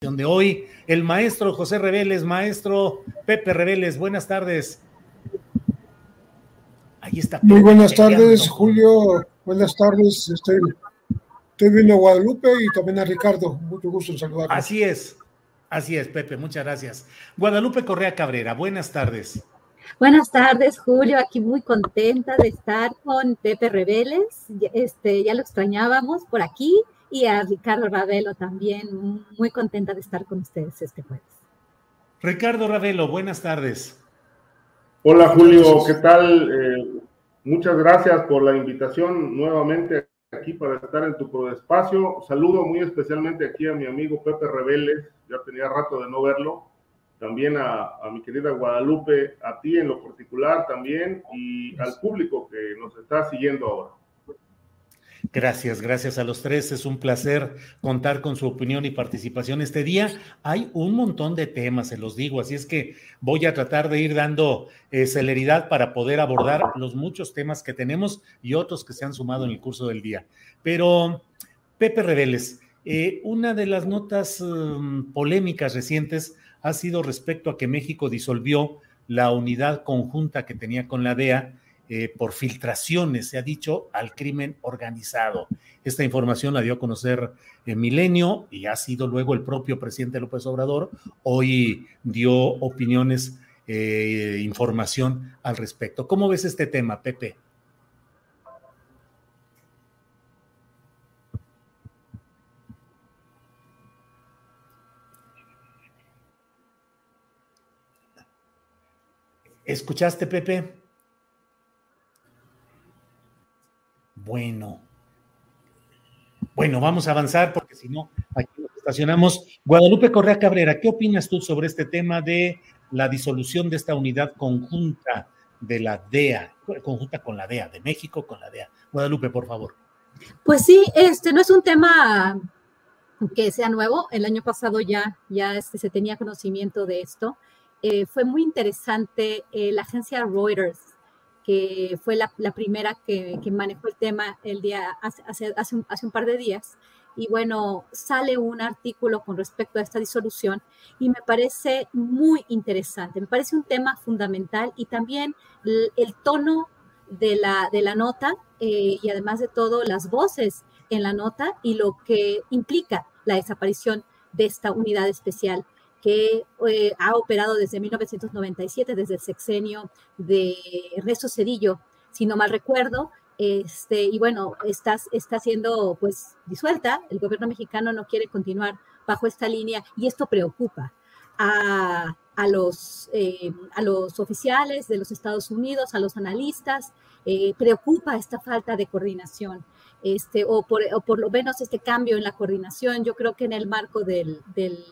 De hoy, el maestro José Reveles, maestro Pepe Reveles, buenas tardes. Ahí está. Muy Pepe buenas peleando. tardes, Julio. Buenas tardes. Estoy, estoy viendo a Guadalupe y también a Ricardo. Mucho gusto en saludarlos. Así es, así es, Pepe, muchas gracias. Guadalupe Correa Cabrera, buenas tardes. Buenas tardes, Julio. Aquí muy contenta de estar con Pepe Reveles. Este, ya lo extrañábamos por aquí y a Ricardo Ravelo también. Muy contenta de estar con ustedes este jueves. Ricardo Ravelo, buenas tardes. Hola Julio, ¿qué tal? Eh, muchas gracias por la invitación nuevamente aquí para estar en tu espacio. Saludo muy especialmente aquí a mi amigo Pepe Reveles, ya tenía rato de no verlo. También a, a mi querida Guadalupe, a ti en lo particular también y al público que nos está siguiendo ahora. Gracias, gracias a los tres. Es un placer contar con su opinión y participación este día. Hay un montón de temas, se los digo, así es que voy a tratar de ir dando eh, celeridad para poder abordar los muchos temas que tenemos y otros que se han sumado en el curso del día. Pero, Pepe Reveles, eh, una de las notas um, polémicas recientes ha sido respecto a que México disolvió la unidad conjunta que tenía con la DEA eh, por filtraciones, se ha dicho, al crimen organizado. Esta información la dio a conocer eh, Milenio y ha sido luego el propio presidente López Obrador. Hoy dio opiniones, eh, información al respecto. ¿Cómo ves este tema, Pepe? ¿Escuchaste, Pepe? Bueno. Bueno, vamos a avanzar porque si no, aquí nos estacionamos. Guadalupe Correa Cabrera, ¿qué opinas tú sobre este tema de la disolución de esta unidad conjunta de la DEA, conjunta con la DEA, de México con la DEA? Guadalupe, por favor. Pues sí, este no es un tema que sea nuevo. El año pasado ya, ya este, se tenía conocimiento de esto. Eh, fue muy interesante eh, la agencia Reuters, fue la, primera que, manejó el tema el día, hace, hace, un, par de días. Y bueno, sale un artículo con respecto a esta disolución y me parece muy interesante. Me parece un tema fundamental y también el, el tono de la, de la nota eh, y además de todo las voces en la nota y lo que implica la desaparición de esta unidad especial que eh, ha operado desde 1997, desde el sexenio de Ernesto Cedillo, si no mal recuerdo, este, y bueno, está, está siendo pues disuelta, el gobierno mexicano no quiere continuar bajo esta línea y esto preocupa a, a los, eh, a los oficiales de los Estados Unidos, a los analistas, eh, preocupa esta falta de coordinación. Este, o, por, lo menos este cambio en la coordinación, yo creo que en el marco del, del,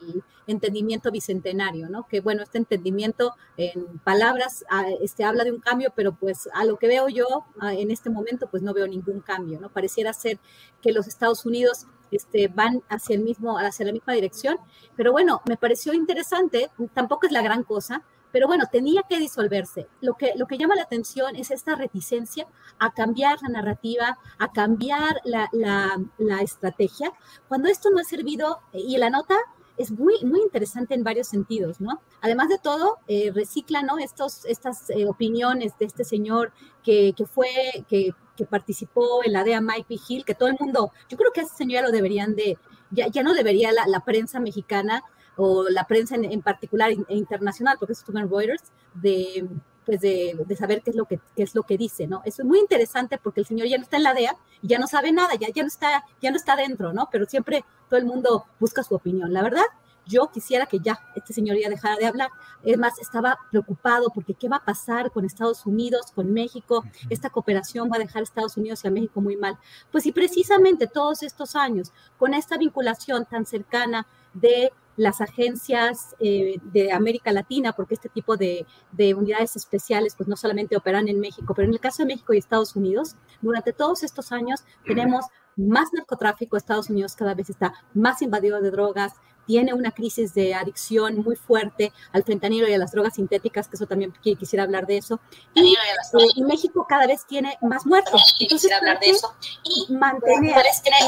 entendimiento bicentenario, ¿no? Que bueno, este entendimiento en palabras este, habla de un cambio, pero pues a lo que veo yo en este momento, pues no veo ningún cambio, ¿no? Pareciera ser que los Estados Unidos este, van hacia, el mismo, hacia la misma dirección, pero bueno, me pareció interesante, tampoco es la gran cosa, pero bueno, tenía que disolverse. Lo que, lo que llama la atención es esta reticencia a cambiar la narrativa, a cambiar la, la, estrategia, cuando esto no ha servido, y la nota es muy, muy interesante en varios sentidos, ¿no? Además de todo, eh, recicla, ¿no? Estos, estas eh, opiniones de este señor que, que fue, que, participó en la DEA Mike Hill, que todo el mundo, yo creo que a ese señor ya lo deberían de, ya, ya no debería la, prensa mexicana o la prensa en, en particular e internacional, porque es Stephen Reuters, de, pues de, de, saber qué es lo que qué es lo que dice, ¿no? Eso es muy interesante porque el señor ya no está en la DEA y ya no sabe nada, ya, ya no está ya no está dentro, ¿no? Pero siempre todo el mundo busca su opinión. La verdad, yo quisiera que ya este señor ya dejara de hablar. Es más, estaba preocupado porque qué va a pasar con Estados Unidos, con México. Esta cooperación va a dejar a Estados Unidos y a México muy mal. Pues y precisamente todos estos años, con esta vinculación tan cercana de las agencias eh, de América Latina, porque este tipo de, de, unidades especiales pues no solamente operan en México, pero en el caso de México y Estados Unidos, durante todos estos años tenemos más narcotráfico, Estados Unidos cada vez está más invadido de drogas, tiene una crisis de adicción muy fuerte al fentanilo y a las drogas sintéticas, que eso también quisiera hablar de eso. Y, eh, y México cada vez tiene más muertos. Entonces, hablar de eso. Y mantener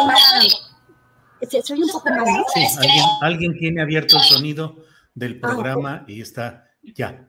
más soy un poco alguien, alguien, tiene abierto el sonido del programa ah, okay. y está ya.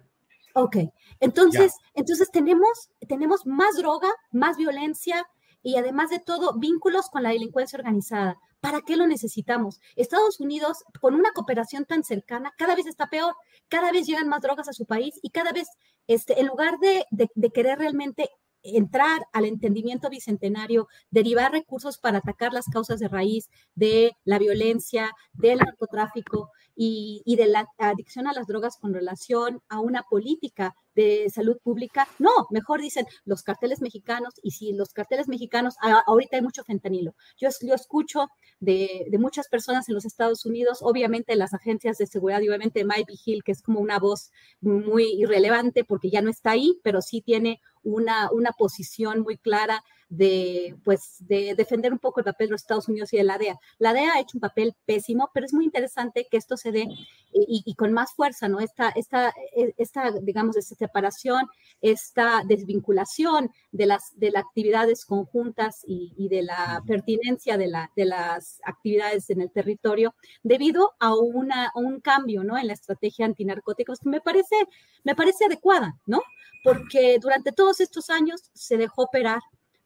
Ok, entonces, ya. entonces tenemos, tenemos más droga, más violencia y además de todo, vínculos con la delincuencia organizada. ¿Para qué lo necesitamos? Estados Unidos, con una cooperación tan cercana, cada vez está peor, cada vez llegan más drogas a su país y cada vez, este, en lugar de, de, de querer realmente entrar al entendimiento bicentenario, derivar recursos para atacar las causas de raíz de la violencia, del narcotráfico y, y, de la adicción a las drogas con relación a una política de salud pública. No, mejor dicen los carteles mexicanos y si los carteles mexicanos, ahorita hay mucho fentanilo. Yo, yo escucho de, muchas personas en los Estados Unidos, obviamente las agencias de seguridad y obviamente Mike Hill, que es como una voz muy irrelevante porque ya no está ahí, pero sí tiene una, una posición muy clara de, pues, de defender un poco el papel de los Estados Unidos y de la DEA. La DEA ha hecho un papel pésimo, pero es muy interesante que esto se dé y, y con más fuerza, ¿no? Esta, esta, esta digamos, esta separación, esta desvinculación de las, de las actividades conjuntas y, y de la pertinencia de, la, de las actividades en el territorio debido a, una, a un cambio, ¿no? En la estrategia antinarcóticos que me parece, me parece adecuada, ¿no? Porque durante todos estos años se dejó operar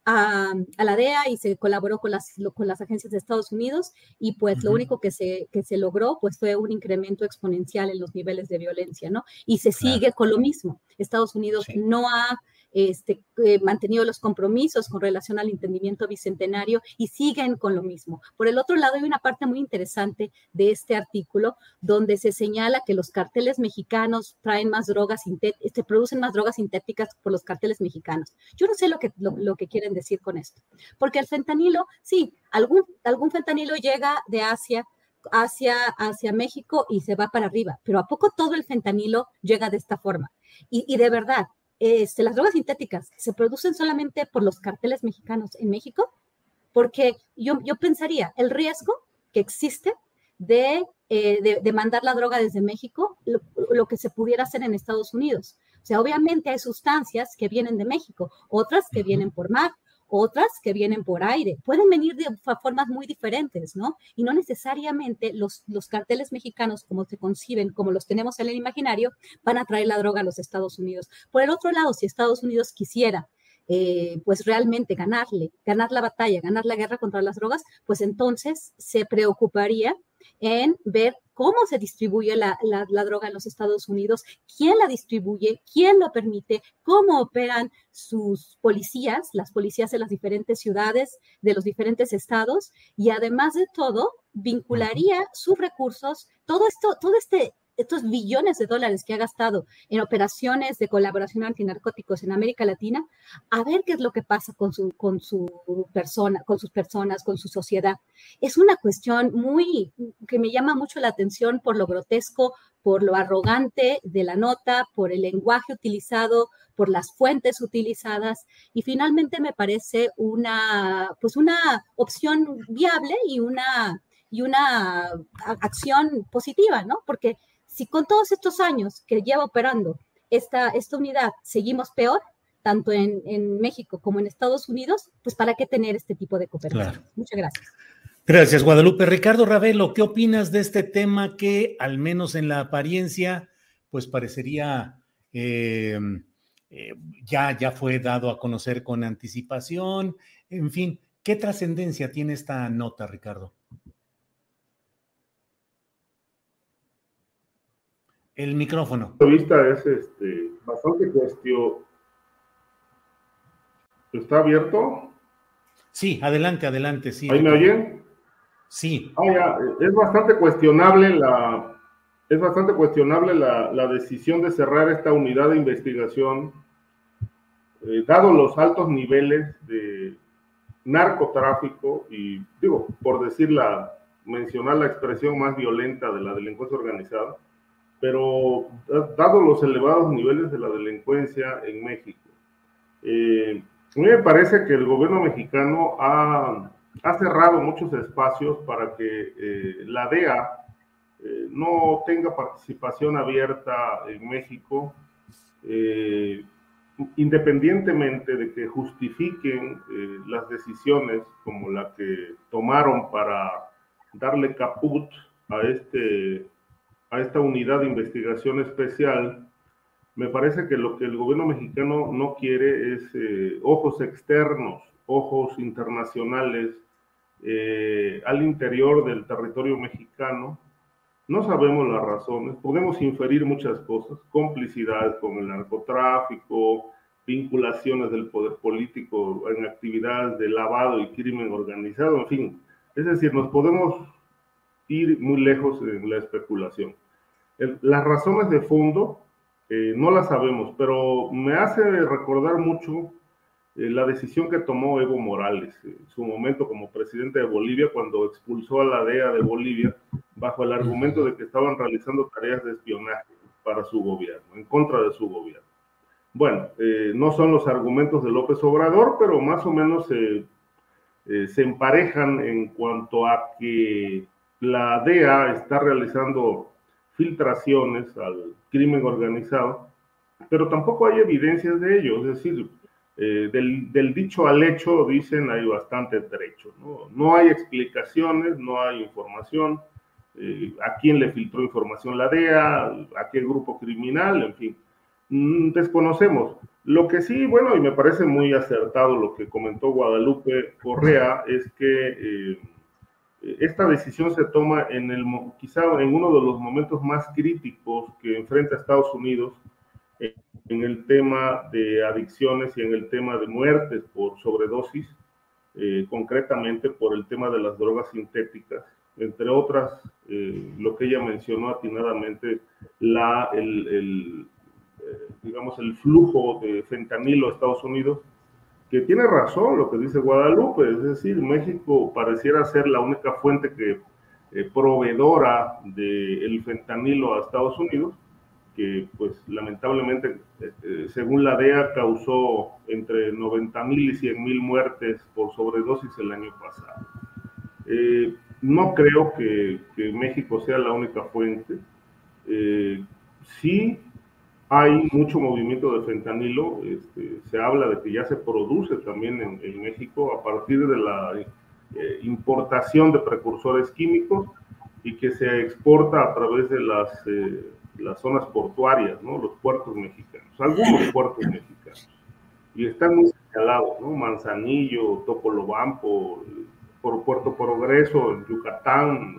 a, a, la DEA y se colaboró con las, con las agencias de Estados Unidos y pues uh -huh. lo único que se, que se logró pues fue un incremento exponencial en los niveles de violencia, ¿no? Y se claro. sigue con lo mismo. Estados Unidos sí. no ha este, eh, mantenido los compromisos con relación al entendimiento bicentenario y siguen con lo mismo. Por el otro lado, hay una parte muy interesante de este artículo donde se señala que los carteles mexicanos traen más drogas, este, producen más drogas sintéticas por los carteles mexicanos. Yo no sé lo que, lo, lo que quieren decir con esto, porque el fentanilo, sí, algún, algún fentanilo llega de Asia, hacia, hacia México y se va para arriba, pero ¿a poco todo el fentanilo llega de esta forma? Y, y de verdad, este, las drogas sintéticas se producen solamente por los carteles mexicanos en México, porque yo, yo pensaría el riesgo que existe de, eh, de, de, mandar la droga desde México, lo, lo, que se pudiera hacer en Estados Unidos. O sea, obviamente hay sustancias que vienen de México, otras que vienen por mar, otras que vienen por aire. Pueden venir de formas muy diferentes, ¿no? Y no necesariamente los, los carteles mexicanos, como se conciben, como los tenemos en el imaginario, van a traer la droga a los Estados Unidos. Por el otro lado, si Estados Unidos quisiera eh, pues realmente ganarle, ganar la batalla, ganar la guerra contra las drogas, pues entonces se preocuparía en ver cómo se distribuye la, la, la, droga en los Estados Unidos, quién la distribuye, quién lo permite, cómo operan sus policías, las policías de las diferentes ciudades, de los diferentes estados, y además de todo, vincularía sus recursos, todo esto, todo este estos billones de dólares que ha gastado en operaciones de colaboración antinarcóticos en América Latina, a ver qué es lo que pasa con su, con su persona, con sus personas, con su sociedad. Es una cuestión muy que me llama mucho la atención por lo grotesco, por lo arrogante de la nota, por el lenguaje utilizado, por las fuentes utilizadas y finalmente me parece una pues una opción viable y una y una acción positiva, ¿no? Porque si con todos estos años que lleva operando esta, esta unidad seguimos peor, tanto en, en, México como en Estados Unidos, pues para qué tener este tipo de cooperación. Claro. Muchas gracias. Gracias, Guadalupe. Ricardo Ravelo, ¿qué opinas de este tema que, al menos en la apariencia, pues parecería eh, eh, ya, ya fue dado a conocer con anticipación? En fin, ¿qué trascendencia tiene esta nota, Ricardo? El micrófono. La vista es este, bastante cuestión. ¿Está abierto? Sí, adelante, adelante. Sí, ¿Ahí me oyen? Sí. Ah, es bastante cuestionable la, es bastante cuestionable la, la decisión de cerrar esta unidad de investigación, eh, dado los altos niveles de narcotráfico y, digo, por decirla, mencionar la expresión más violenta de la delincuencia organizada, pero dado los elevados niveles de la delincuencia en México. Eh, a mí me parece que el gobierno mexicano ha ha cerrado muchos espacios para que eh, la DEA eh, no tenga participación abierta en México, independientemente de que justifiquen las decisiones como la que tomaron para darle caput a, este, a esta unidad de investigación especial. Me parece que lo que el gobierno mexicano no quiere es ojos externos, ojos internacionales eh, al interior del territorio mexicano. No sabemos las razones, podemos inferir muchas cosas, complicidades con el narcotráfico, vinculaciones del poder político en actividades de lavado y crimen organizado, en fin. Es decir, nos podemos ir muy lejos en la especulación. las razones de fondo eh, no las sabemos, pero me hace recordar mucho eh, la decisión que tomó Evo Morales en su momento como presidente de Bolivia cuando expulsó a la DEA de Bolivia bajo el argumento de que estaban realizando tareas de espionaje para su gobierno, en contra de su gobierno. Bueno, eh, no son los argumentos de López Obrador, pero más o menos eh, se emparejan en cuanto a que la DEA está realizando filtraciones al crimen organizado, pero tampoco hay evidencias de ello, es decir, eh, del, dicho al hecho, dicen, hay bastante trecho. ¿no? hay explicaciones, no hay información. Eh, a quién le filtró información la DEA, a qué grupo criminal, en fin. Mm, desconocemos. Lo que sí, bueno, y me parece muy acertado lo que comentó Guadalupe Correa, es que eh, esta decisión se toma en el, quizá en uno de los momentos más críticos que enfrenta Estados Unidos en el tema de adicciones y en el tema de muertes por sobredosis, eh, concretamente por el tema de las drogas sintéticas, entre otras, eh, lo que ella mencionó atinadamente, la, el, eh, digamos, el flujo de fentanilo a Estados Unidos, que tiene razón lo que dice Guadalupe, es decir, México pareciera ser la única fuente que proveedora del fentanilo a Estados Unidos, que pues lamentablemente, eh, según la DEA, causó entre 90 mil y 100 mil muertes por sobredosis el año pasado. Eh, no creo que, México sea la única fuente. Eh, sí hay mucho movimiento de fentanilo. Este, se habla de que ya se produce también en, en México a partir de la importación de precursores químicos y que se exporta a través de las las zonas portuarias, ¿no? Los puertos mexicanos, algunos puertos mexicanos. Y están muy señalados, ¿no? Manzanillo, Topolobampo, por Puerto Progreso, Yucatán,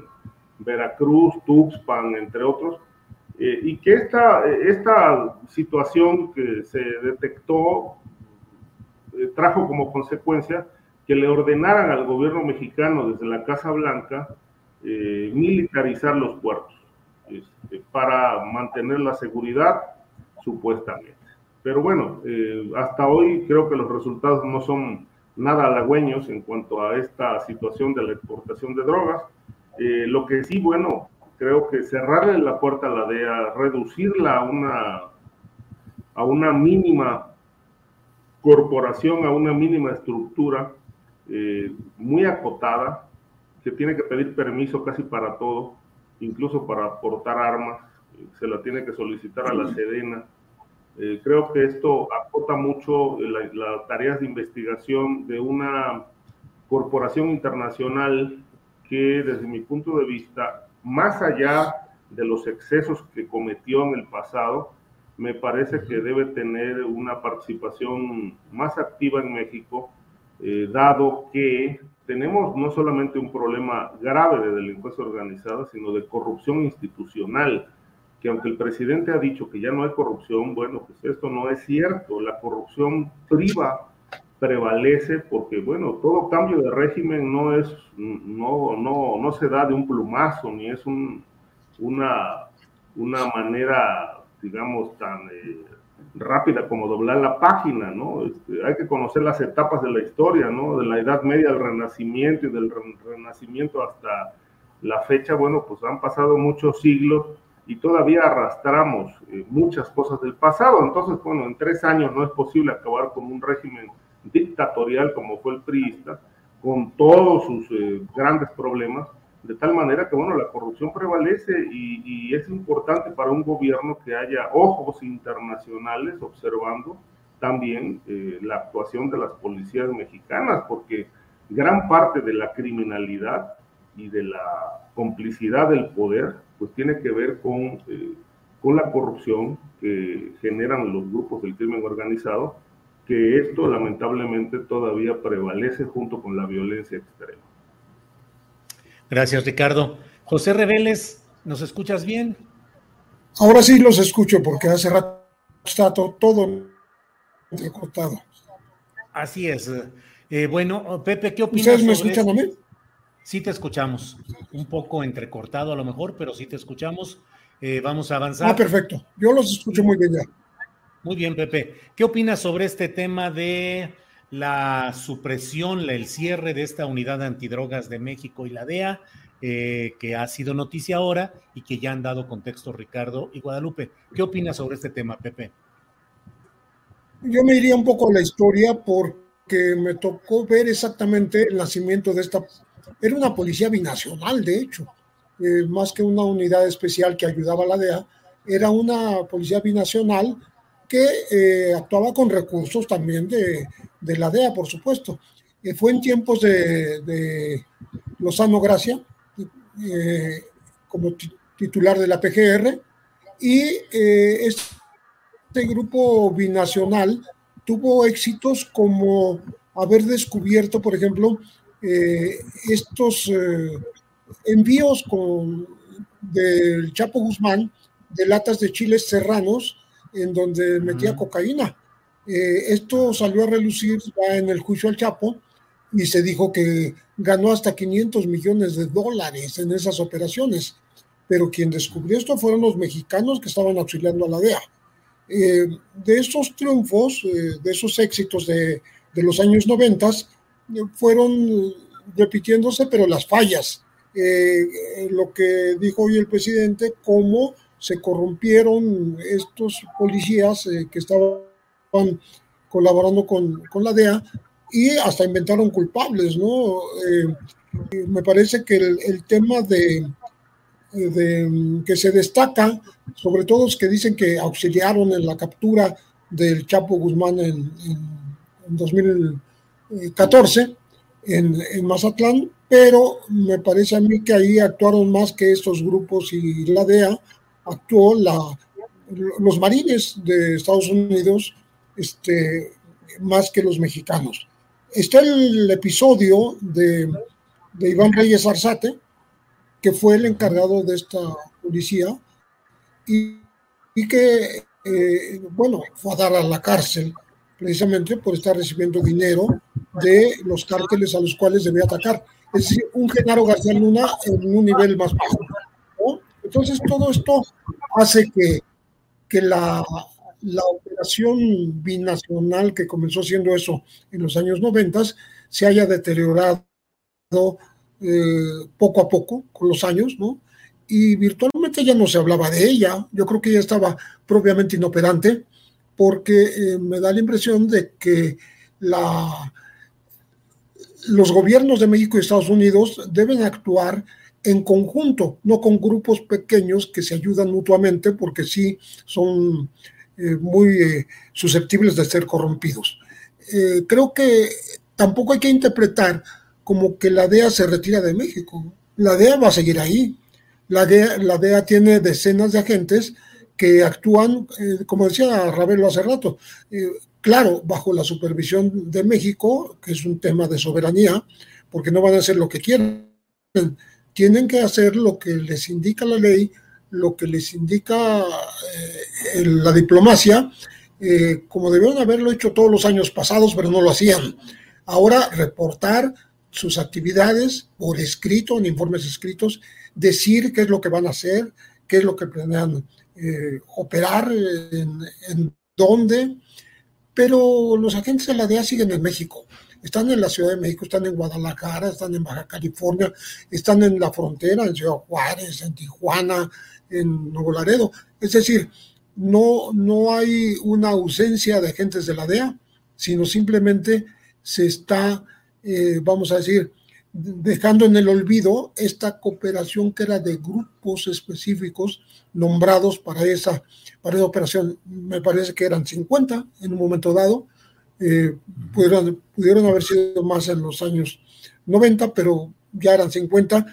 Veracruz, Tuxpan, entre otros. Eh, y que esta, esta situación que se detectó eh, trajo como consecuencia que le ordenaran al gobierno mexicano desde la Casa Blanca eh, militarizar los puertos. Este, para mantener la seguridad, supuestamente. Pero bueno, eh, hasta hoy creo que los resultados no son nada halagüeños en cuanto a esta situación de la exportación de drogas. Eh, lo que sí, bueno, creo que cerrarle la puerta a la DEA, reducirla a una, a una mínima corporación, a una mínima estructura eh, muy acotada, que tiene que pedir permiso casi para todo, incluso para portar armas, se la tiene que solicitar a la Sedena. Eh, creo que esto acota mucho las tareas de investigación de una corporación internacional que desde mi punto de vista, más allá de los excesos que cometió en el pasado, me parece que debe tener una participación más activa en México, eh, dado que tenemos no solamente un problema grave de delincuencia organizada, sino de corrupción institucional, que aunque el presidente ha dicho que ya no hay corrupción, bueno, pues esto no es cierto. La corrupción priva prevalece porque, bueno, todo cambio de régimen no es, no, no, no se da de un plumazo, ni es un, una, una manera, digamos, tan eh, rápida como doblar la página, ¿no? Este, hay que conocer las etapas de la historia, ¿no? De la Edad Media al Renacimiento y del Renacimiento hasta la fecha, bueno, pues han pasado muchos siglos y todavía arrastramos eh, muchas cosas del pasado. Entonces, bueno, en tres años no es posible acabar con un régimen dictatorial como fue el priista, con todos sus eh, grandes problemas, de tal manera que, bueno, la corrupción prevalece y, es importante para un gobierno que haya ojos internacionales observando también eh, la actuación de las policías mexicanas, porque gran parte de la criminalidad y de la complicidad del poder, pues tiene que ver con, eh, con la corrupción que generan los grupos del crimen organizado, que esto lamentablemente todavía prevalece junto con la violencia extrema. Gracias, Ricardo. José Reveles, ¿nos escuchas bien? Ahora sí los escucho porque hace rato está todo entrecortado. Así es. Eh, bueno, Pepe, ¿qué opinas? ¿Ustedes me escuchan a mí? Sí te escuchamos. Un poco entrecortado a lo mejor, pero sí te escuchamos. Eh, vamos a avanzar. Ah, perfecto. Yo los escucho muy bien ya. Muy bien, Pepe. ¿Qué opinas sobre este tema de la supresión, el cierre de esta unidad de antidrogas de México y la DEA, eh, que ha sido noticia ahora y que ya han dado contexto Ricardo y Guadalupe. ¿Qué opinas sobre este tema, Pepe? Yo me iría un poco a la historia porque me tocó ver exactamente el nacimiento de esta... Era una policía binacional, de hecho, eh, más que una unidad especial que ayudaba a la DEA, era una policía binacional que eh, actuaba con recursos también de, de la DEA, por supuesto. Eh, fue en tiempos de, de Lozano Gracia, eh, como titular de la PGR, y este grupo binacional tuvo éxitos como haber descubierto, por ejemplo, estos envíos con, del Chapo Guzmán de latas de chiles serranos en donde metía cocaína eh, esto salió a relucir ya en el juicio al Chapo y se dijo que ganó hasta 500 millones de dólares en esas operaciones. Pero quien descubrió esto fueron los mexicanos que estaban auxiliando a la DEA. Eh, de esos triunfos, eh, de esos éxitos de, de los años 90, fueron repitiéndose, pero las fallas. lo que dijo hoy el presidente, cómo se corrompieron estos policías que estaban colaborando con, con, la DEA y hasta inventaron culpables, ¿no? Eh, me parece que el, el tema de, de, que se destaca, sobre todo es que dicen que auxiliaron en la captura del Chapo Guzmán en, en 2014 en, en, Mazatlán, pero me parece a mí que ahí actuaron más que estos grupos y la DEA, actuó los marines de Estados Unidos este, más que los mexicanos. Está el episodio de, Iván Reyes Arzate, que fue el encargado de esta policía y, y que, eh, bueno, fue a dar a la cárcel precisamente por estar recibiendo dinero de los cárteles a los cuales debía atacar. Es decir, un Genaro García Luna en un nivel más bajo. Entonces, todo esto hace que, que la, la operación binacional que comenzó siendo eso en los años 90 se haya deteriorado eh, poco a poco con los años, ¿no? Y virtualmente ya no se hablaba de ella, yo creo que ya estaba propiamente inoperante, porque eh, me da la impresión de que la, los gobiernos de México y Estados Unidos deben actuar en conjunto, no con grupos pequeños que se ayudan mutuamente, porque sí son eh, muy eh, susceptibles de ser corrompidos. Eh, creo que tampoco hay que interpretar como que la DEA se retira de México. La DEA va a seguir ahí. La DEA, tiene decenas de agentes que actúan, como decía Ravelo hace rato, claro, bajo la supervisión de México, que es un tema de soberanía, porque no van a hacer lo que quieren. Tienen que hacer lo que les indica la ley, lo que les indica eh, la diplomacia, como debieron haberlo hecho todos los años pasados, pero no lo hacían. Ahora reportar sus actividades por escrito, en informes escritos, decir qué es lo que van a hacer, qué es lo que planean eh, operar, en, en, dónde, pero los agentes de la DEA siguen en México. Están en la Ciudad de México, están en Guadalajara, están en Baja California, están en la frontera, en Ciudad Juárez, en Tijuana, en Nuevo Laredo. Es decir, no, no hay una ausencia de agentes de la DEA, sino simplemente se está eh, vamos a decir, dejando en el olvido esta cooperación que era de grupos específicos nombrados para esa, para esa operación. Me parece que eran 50 en un momento dado. Eh, pudieron, pudieron haber sido más en los años 90, pero ya eran 50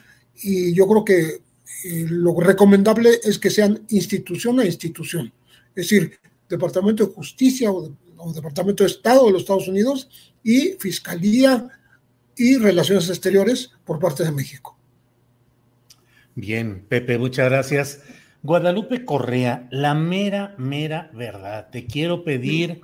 y yo creo que eh, lo recomendable es que sean institución a institución, es decir, Departamento de Justicia o, o Departamento de Estado de los Estados Unidos y Fiscalía y Relaciones Exteriores por parte de México. Bien, Pepe, muchas gracias. Guadalupe Correa, la mera, mera verdad. Te quiero pedir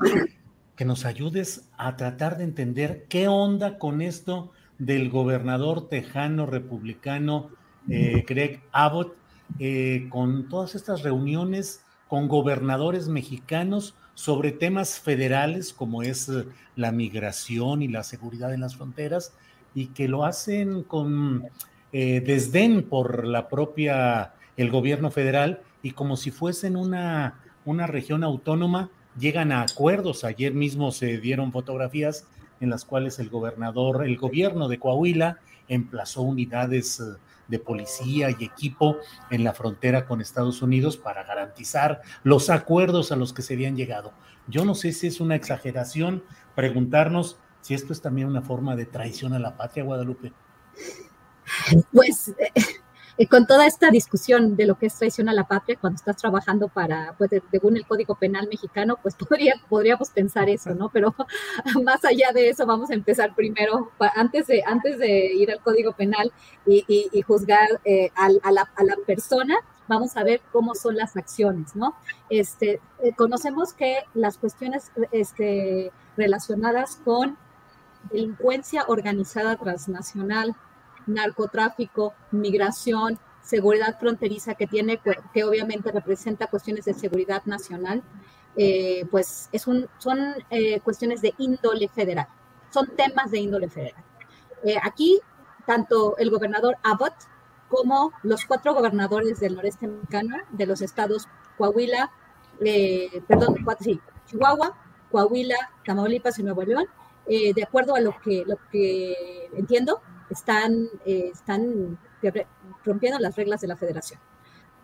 que nos ayudes a tratar de entender qué onda con esto del gobernador tejano republicano eh, Greg Abbott, eh, con todas estas reuniones con gobernadores mexicanos sobre temas federales como es eh, la migración y la seguridad en las fronteras y que lo hacen con desdén por la propia, el gobierno federal y como si fuesen una, una región autónoma, llegan a acuerdos. Ayer mismo se dieron fotografías en las cuales el gobernador, el gobierno de Coahuila emplazó unidades eh, de policía y equipo en la frontera con Estados Unidos para garantizar los acuerdos a los que se habían llegado. Yo no sé si es una exageración preguntarnos si esto es también una forma de traición a la patria, Guadalupe. Pues eh, con toda esta discusión de lo que es traición a la patria, cuando estás trabajando para, pues según el Código Penal mexicano, pues podría, podríamos pensar eso, ¿no? Pero más allá de eso, vamos a empezar primero, antes de, antes de ir al Código Penal y, juzgar eh, a, a, la, a la persona, vamos a ver cómo son las acciones, ¿no? Este, eh, conocemos que las cuestiones este, relacionadas con delincuencia organizada transnacional, narcotráfico, migración, seguridad fronteriza que tiene, que obviamente representa cuestiones de seguridad nacional, eh, pues es un, son eh, cuestiones de índole federal, son temas de índole federal. Eh, aquí, tanto el gobernador Abbott como los cuatro gobernadores del noreste mexicano, de los estados Coahuila, perdón, Chihuahua, Coahuila, Tamaulipas y Nuevo León, de acuerdo a lo que, lo que entiendo, están, eh, están rompiendo las reglas de la federación.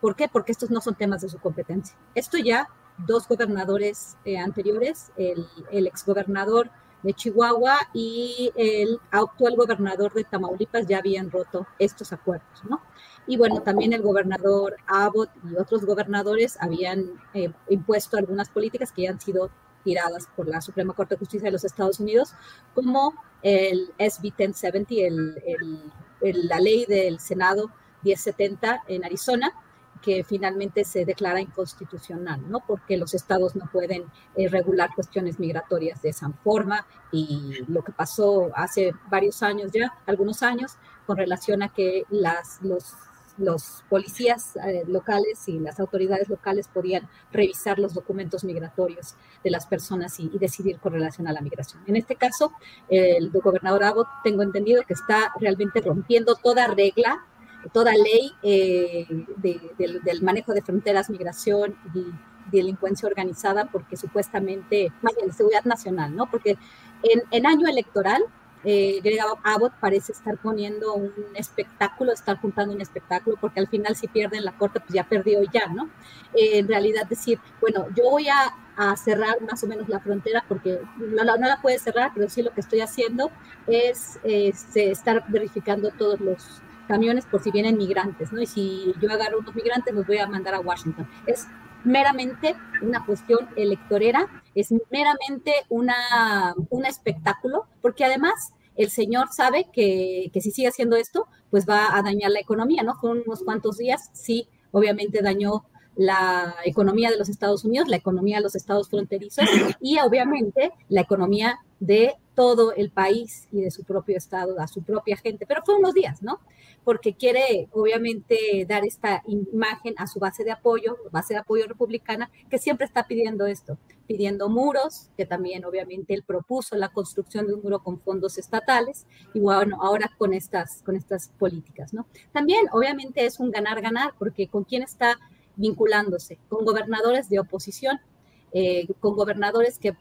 ¿Por qué? Porque estos no son temas de su competencia. Esto ya dos gobernadores eh, anteriores, el, el exgobernador de Chihuahua y el actual gobernador de Tamaulipas ya habían roto estos acuerdos, ¿no? Y bueno, también el gobernador Abbott y otros gobernadores habían impuesto algunas políticas que ya han sido tiradas por la Suprema Corte de Justicia de los Estados Unidos, como el SB 1070, el, la ley del Senado 1070 en Arizona, que finalmente se declara inconstitucional, ¿no? Porque los estados no pueden eh, regular cuestiones migratorias de esa forma y lo que pasó hace varios años ya, algunos años, con relación a que las, los los policías eh, locales y las autoridades locales podían revisar los documentos migratorios de las personas y, decidir con relación a la migración. En este caso, el gobernador Abbott, tengo entendido que está realmente rompiendo toda regla, toda ley eh, del, manejo de fronteras, migración y delincuencia organizada, porque supuestamente, más bien, seguridad nacional, ¿no? Porque en, en año electoral, eh, Greg Abbott parece estar poniendo un espectáculo, estar juntando un espectáculo, porque al final si pierden la corte, pues ya perdió ya, ¿no? Eh, en realidad decir, bueno, yo voy a a cerrar más o menos la frontera, porque no, la puede cerrar, pero sí lo que estoy haciendo es, este, estar verificando todos los camiones por si vienen migrantes, ¿no? Y si yo agarro unos migrantes, los voy a mandar a Washington. Es meramente una cuestión electorera, es meramente una, un espectáculo, porque además el señor sabe que, si sigue haciendo esto, pues va a dañar la economía, ¿no? Fueron unos cuantos días, sí, obviamente dañó la economía de los Estados Unidos, la economía de los estados fronterizos y obviamente la economía de todo el país y de su propio estado, a su propia gente. Pero fue unos días, ¿no? Porque quiere obviamente dar esta imagen a su base de apoyo, base de apoyo republicana, que siempre está pidiendo esto, pidiendo muros, que también obviamente él propuso la construcción de un muro con fondos estatales, y bueno, ahora con estas, con estas políticas, ¿no? También obviamente es un ganar-ganar, porque con quién está vinculándose con gobernadores de oposición, eh, con gobernadores que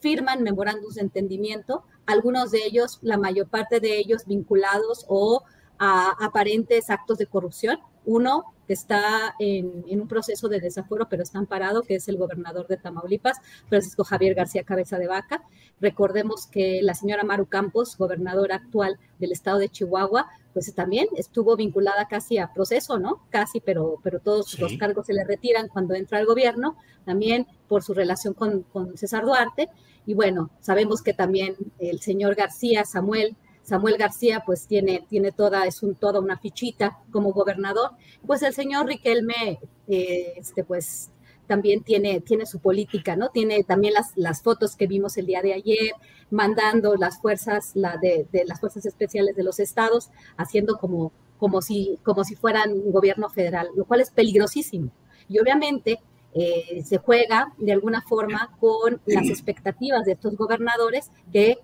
firman memorándums de entendimiento, algunos de ellos, la mayor parte de ellos vinculados o a aparentes actos de corrupción. Uno que está en, un proceso de desafuero, pero está amparado, que es el gobernador de Tamaulipas, Francisco Javier García Cabeza de Vaca. Recordemos que la señora Maru Campos, gobernadora actual del estado de Chihuahua, pues también estuvo vinculada casi a proceso, ¿no? Casi, pero, pero todos los cargos se le retiran cuando entra al gobierno, también por su relación con, con César Duarte. Y bueno, sabemos que también el señor García, Samuel, Samuel García pues tiene, tiene toda, es un, toda una fichita como gobernador, pues el señor Riquelme, eh, este, pues también tiene, tiene su política, ¿no? Tiene también las, las fotos que vimos el día de ayer, mandando las fuerzas, la de, las fuerzas especiales de los estados, haciendo como, como, si, como si fueran un gobierno federal, lo cual es peligrosísimo. Y obviamente eh, se juega de alguna forma con las expectativas de estos gobernadores que,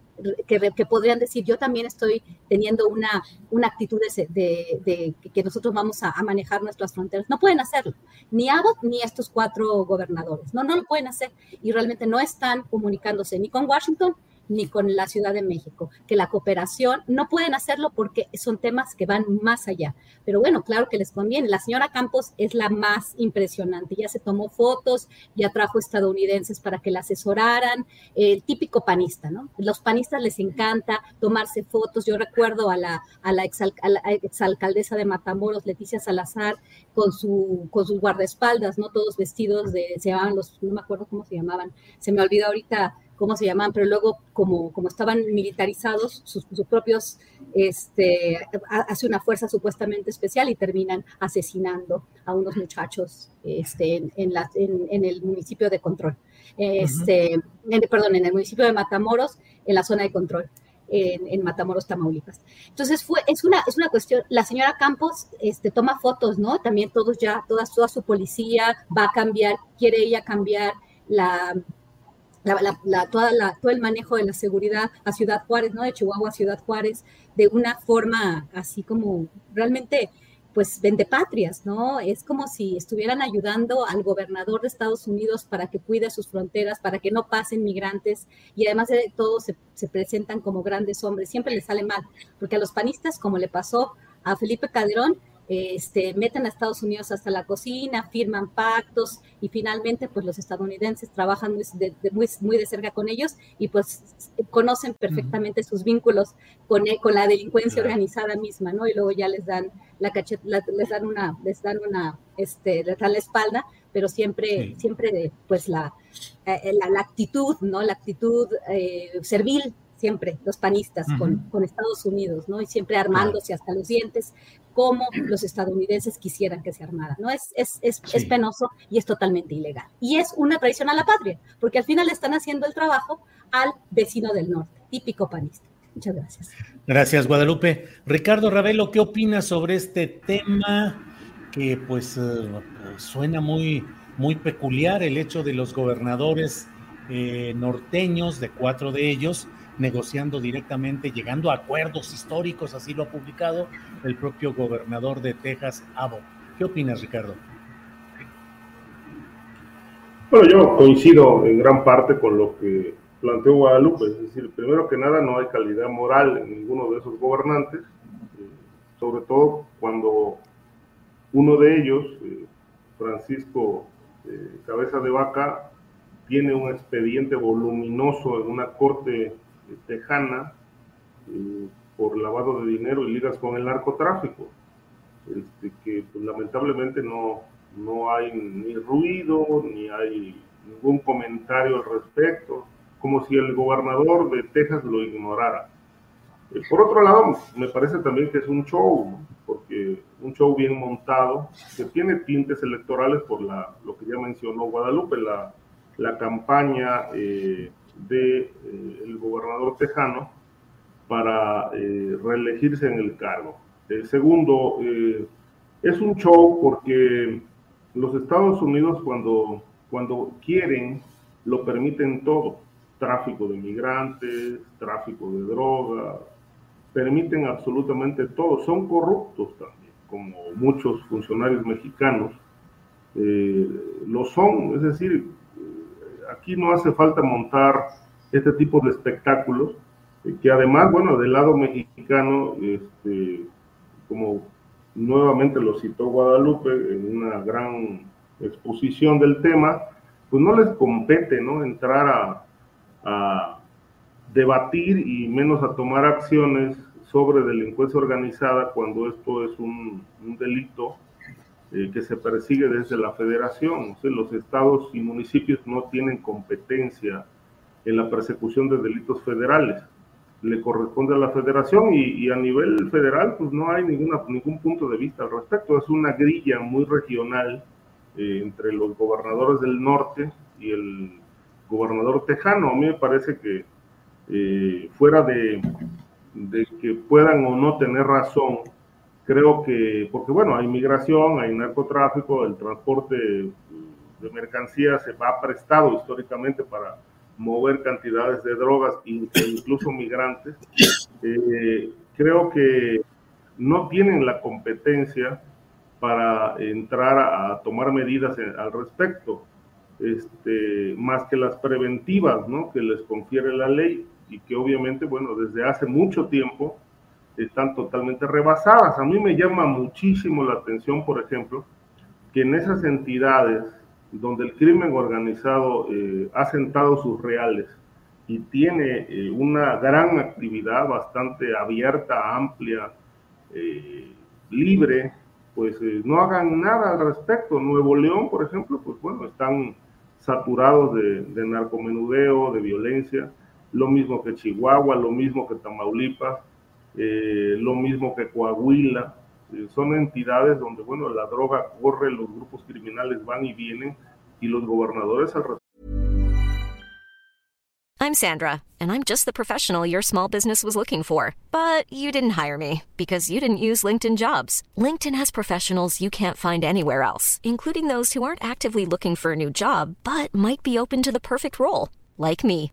que, podrían decir, yo también estoy teniendo una, una actitud de, que nosotros vamos a, a, manejar nuestras fronteras. No pueden hacerlo, ni Abbott ni estos cuatro gobernadores. No, no lo pueden hacer y realmente no están comunicándose ni con Washington ni con la Ciudad de México, que la cooperación no pueden hacerlo porque son temas que van más allá. Pero bueno, claro que les conviene. La señora Campos es la más impresionante. Ya se tomó fotos, ya trajo estadounidenses para que la asesoraran. El típico panista, ¿no? Los panistas les encanta tomarse fotos. Yo recuerdo a la, a la, exalcaldesa de Matamoros, Leticia Salazar, con, su, con sus guardaespaldas, ¿no? Todos vestidos de, se llamaban los, no me acuerdo cómo se llamaban, se me olvidó ahorita cómo se llamaban, pero luego como, como estaban militarizados, sus, propios, este, hace una fuerza supuestamente especial y terminan asesinando a unos muchachos este, en, en, el municipio de control, este, perdón, en el municipio de Matamoros, en la zona de control. En, Matamoros, Tamaulipas. Entonces fue, es una, es una cuestión, la señora Campos este, toma fotos, ¿no? También todos ya, toda, toda su policía va a cambiar, quiere ella cambiar la, la, toda la, todo el manejo de la seguridad a Ciudad Juárez, ¿no? De Chihuahua a Ciudad Juárez, de una forma así como realmente, pues, patrias, ¿no? Es como si estuvieran ayudando al gobernador de Estados Unidos para que cuide sus fronteras, para que no pasen migrantes, y además de todo se, se presentan como grandes hombres. Siempre les sale mal, porque a los panistas, como le pasó a Felipe Calderón, este, meten a Estados Unidos hasta la cocina, firman pactos y finalmente pues los estadounidenses trabajan muy de, muy, de cerca con ellos y pues conocen perfectamente sus vínculos con, e, con la delincuencia organizada misma, ¿no? Y luego ya les dan la cacheta, les dan una, les dan una, este, les dan la espalda, pero siempre, siempre pues la, eh, la, la, actitud, ¿no? La actitud eh, servil siempre los panistas con, con, Estados Unidos, ¿no? Y siempre armándose hasta los dientes, como los estadounidenses quisieran que se armara, ¿no? Es, es, es, es, penoso y es totalmente ilegal. Y es una traición a la patria, porque al final están haciendo el trabajo al vecino del norte, típico panista. Muchas gracias. Gracias, Guadalupe. Ricardo Ravelo, ¿qué opinas sobre este tema que pues eh, suena muy, muy peculiar, el hecho de los gobernadores eh, norteños, de cuatro de ellos, negociando directamente, llegando a acuerdos históricos, así lo ha publicado el propio gobernador de Texas, Abbott. ¿Qué opinas, Ricardo? Bueno, yo coincido en gran parte con lo que planteó Guadalupe, es decir, primero que nada no hay calidad moral en ninguno de esos gobernantes, eh, sobre todo cuando uno de ellos, eh, Francisco eh, Cabeza de Vaca, tiene un expediente voluminoso en una corte tejana por lavado de dinero y ligas con el narcotráfico, este, que pues, lamentablemente no, no hay ni ruido, ni hay ningún comentario al respecto, como si el gobernador de Texas lo ignorara. Eh, por otro lado, me parece también que es un show, porque un show bien montado, que tiene tintes electorales por la, lo que ya mencionó Guadalupe, la, la campaña eh, del de, eh, gobernador tejano para eh, reelegirse en el cargo. segundo, es un show porque los Estados Unidos cuando, cuando quieren lo permiten todo, tráfico de migrantes, tráfico de drogas, permiten absolutamente todo, son corruptos también, como muchos funcionarios mexicanos. Eh, lo son, es decir, aquí no hace falta montar este tipo de espectáculos, eh, que además, bueno, del lado mexicano, este, como nuevamente lo citó Guadalupe en una gran exposición del tema, pues no les compete, ¿no? Entrar a, debatir y menos a tomar acciones sobre delincuencia organizada cuando esto es un, delito eh, que se persigue desde la federación. O sea, los estados y municipios no tienen competencia en la persecución de delitos federales le corresponde a la federación y, a nivel federal pues no hay ninguna, ningún punto de vista al respecto. Es una grilla muy regional eh, entre los gobernadores del norte y el gobernador tejano. A mí me parece que eh, fuera de, de, que puedan o no tener razón, creo que, porque bueno, hay migración, hay narcotráfico, el transporte de mercancías se va prestado históricamente para mover cantidades de drogas e incluso migrantes, eh, creo que no tienen la competencia para entrar a, tomar medidas al respecto, este, más que las preventivas ¿no? que les confiere la ley y que obviamente, bueno, desde hace mucho tiempo están totalmente rebasadas. A mí me llama muchísimo la atención, por ejemplo, que en esas entidades donde el crimen organizado eh, ha sentado sus reales y tiene eh, una gran actividad bastante abierta, amplia, eh, libre, pues no hagan nada al respecto. Nuevo León, por ejemplo, pues bueno, están saturados de, de narcomenudeo, de violencia, lo mismo que Chihuahua, lo mismo que Tamaulipas, lo mismo que Coahuila, eh, son entidades donde, bueno, la droga corre, los grupos criminales van y vienen y los gobernadores al I'm Sandra, and I'm just the professional your small business was looking for. But you didn't hire me because you didn't use LinkedIn jobs. LinkedIn has professionals you can't find anywhere else, including those who aren't actively looking for a new job but might be open to the perfect role, like me.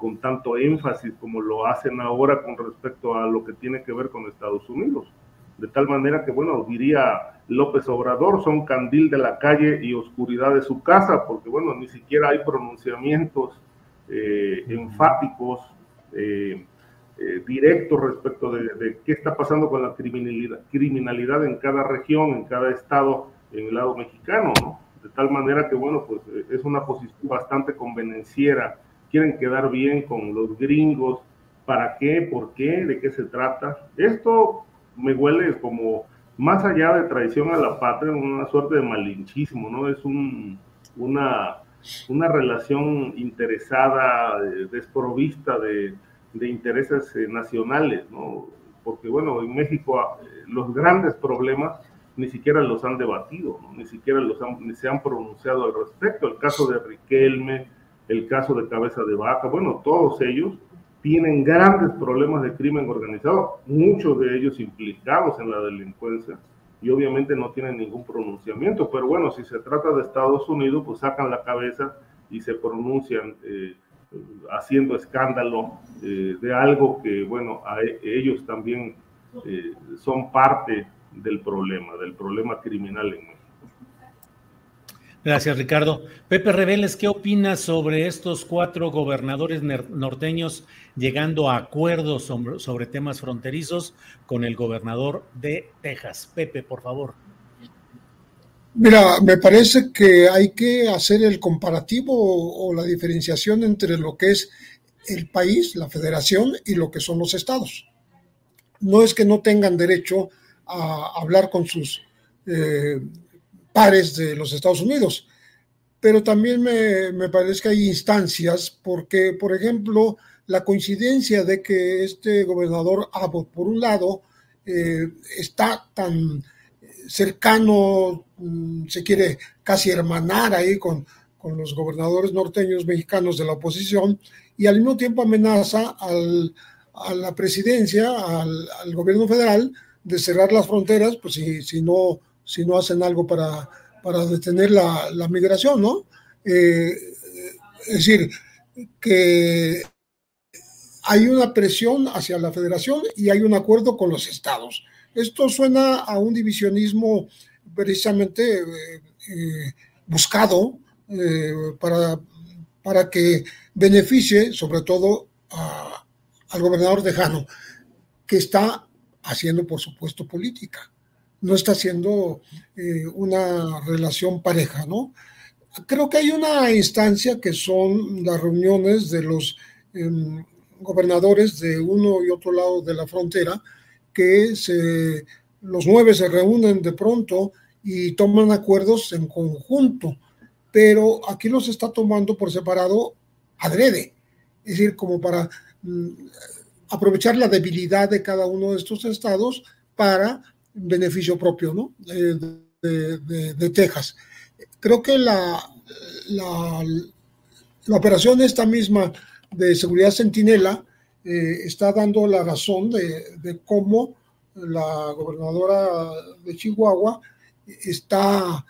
con tanto énfasis como lo hacen ahora con respecto a lo que tiene que ver con Estados Unidos. De tal manera que, bueno, diría López Obrador, son candil de la calle y oscuridad de su casa, porque, bueno, ni siquiera hay pronunciamientos eh, enfáticos, eh, eh, directos respecto de, qué está pasando con la criminalidad, criminalidad en cada región, en cada estado, en el lado mexicano, ¿no? De tal manera que, bueno, pues es una posición bastante convenenciera quieren quedar bien con los gringos, ¿para qué? ¿Por qué? ¿De qué se trata? Esto me huele como más allá de traición a la patria, una suerte de malinchismo, ¿no? Es un, una, una relación interesada, desprovista de, de intereses eh, nacionales, ¿no? Porque, bueno, en México eh, los grandes problemas ni siquiera los han debatido, ni siquiera los han, ni se han pronunciado al respecto. El caso de Riquelme, el caso de Cabeza de Vaca, bueno, todos ellos tienen grandes problemas de crimen organizado, muchos de ellos implicados en la delincuencia, y obviamente no tienen ningún pronunciamiento, pero bueno, si se trata de Estados Unidos, pues sacan la cabeza y se pronuncian eh, haciendo escándalo eh, de algo que, bueno, e, ellos también eh, son parte del problema, del problema criminal en. Gracias, Ricardo. Pepe Reveles, ¿qué opinas sobre estos cuatro gobernadores norteños llegando a acuerdos sobre, temas fronterizos con el gobernador de Texas? Pepe, por favor. Mira, me parece que hay que hacer el comparativo o, o la diferenciación entre lo que es el país, la federación, y lo que son los estados. No es que no tengan derecho a hablar con sus eh, pares de los Estados Unidos. Pero también me, parece que hay instancias porque, por ejemplo, la coincidencia de que este gobernador Abbott, por un lado, eh, está tan cercano, mm, se quiere casi hermanar ahí con, con, los gobernadores norteños mexicanos de la oposición y al mismo tiempo amenaza al, a la presidencia, al, al, gobierno federal, de cerrar las fronteras, pues si, si no si no hacen algo para, para detener la, la migración, ¿no? Eh, es decir, que hay una presión hacia la federación y hay un acuerdo con los estados. Esto suena a un divisionismo precisamente eh, eh, buscado para, para que beneficie sobre todo a, al gobernador de Jano, que está haciendo, por supuesto, política no está siendo eh, una relación pareja, ¿no? Creo que hay una instancia que son las reuniones de los em, gobernadores de uno y otro lado de la frontera, que los nueve se reúnen de pronto y toman acuerdos en conjunto, pero aquí los está tomando por separado adrede, es decir, como para mm, aprovechar la debilidad de cada uno de estos estados para beneficio propio ¿no? de, Texas. Creo que la, la, operación esta misma de seguridad centinela eh, está dando la razón de, cómo la gobernadora de Chihuahua está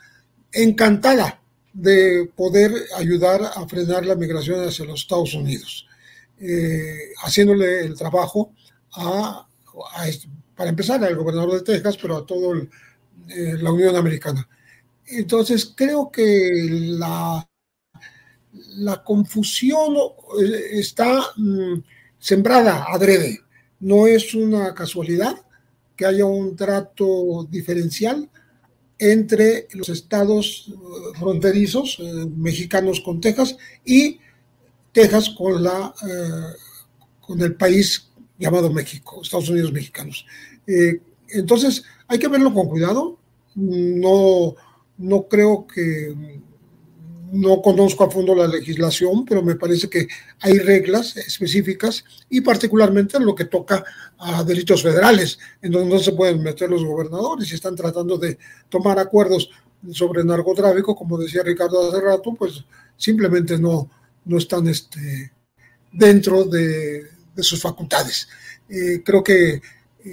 encantada de poder ayudar a frenar la migración hacia los Estados Unidos, eh, haciéndole el trabajo a, a, para empezar, al gobernador de Texas, pero a toda eh, la Unión Americana. Entonces, creo que la, la confusión eh, está mm, sembrada adrede. No es una casualidad que haya un trato diferencial entre los estados eh, fronterizos mexicanos con Texas y Texas con, la, con el país llamado México, Estados Unidos mexicanos. Eh, entonces, hay que verlo con cuidado. No, no creo que no conozco a fondo la legislación, pero me parece que hay reglas específicas y particularmente en lo que toca a delitos federales, en donde no se pueden meter los gobernadores y están tratando de tomar acuerdos sobre narcotráfico, como decía Ricardo hace rato, pues simplemente no, no están este, dentro de, sus facultades. Eh, creo que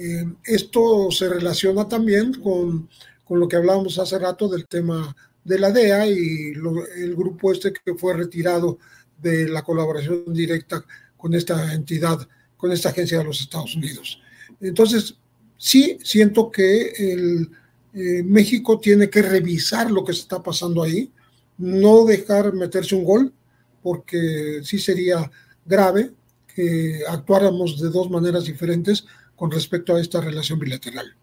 eh, esto se relaciona también con, con, lo que hablábamos hace rato del tema de la DEA y el grupo este que fue retirado de la colaboración directa con esta entidad, con esta agencia de los Estados Unidos. Entonces, sí siento que el, eh, México tiene que revisar lo que se está pasando ahí, no dejar meterse un gol, porque sí sería grave que actuáramos de dos maneras diferentes con respecto a esta relación bilateral.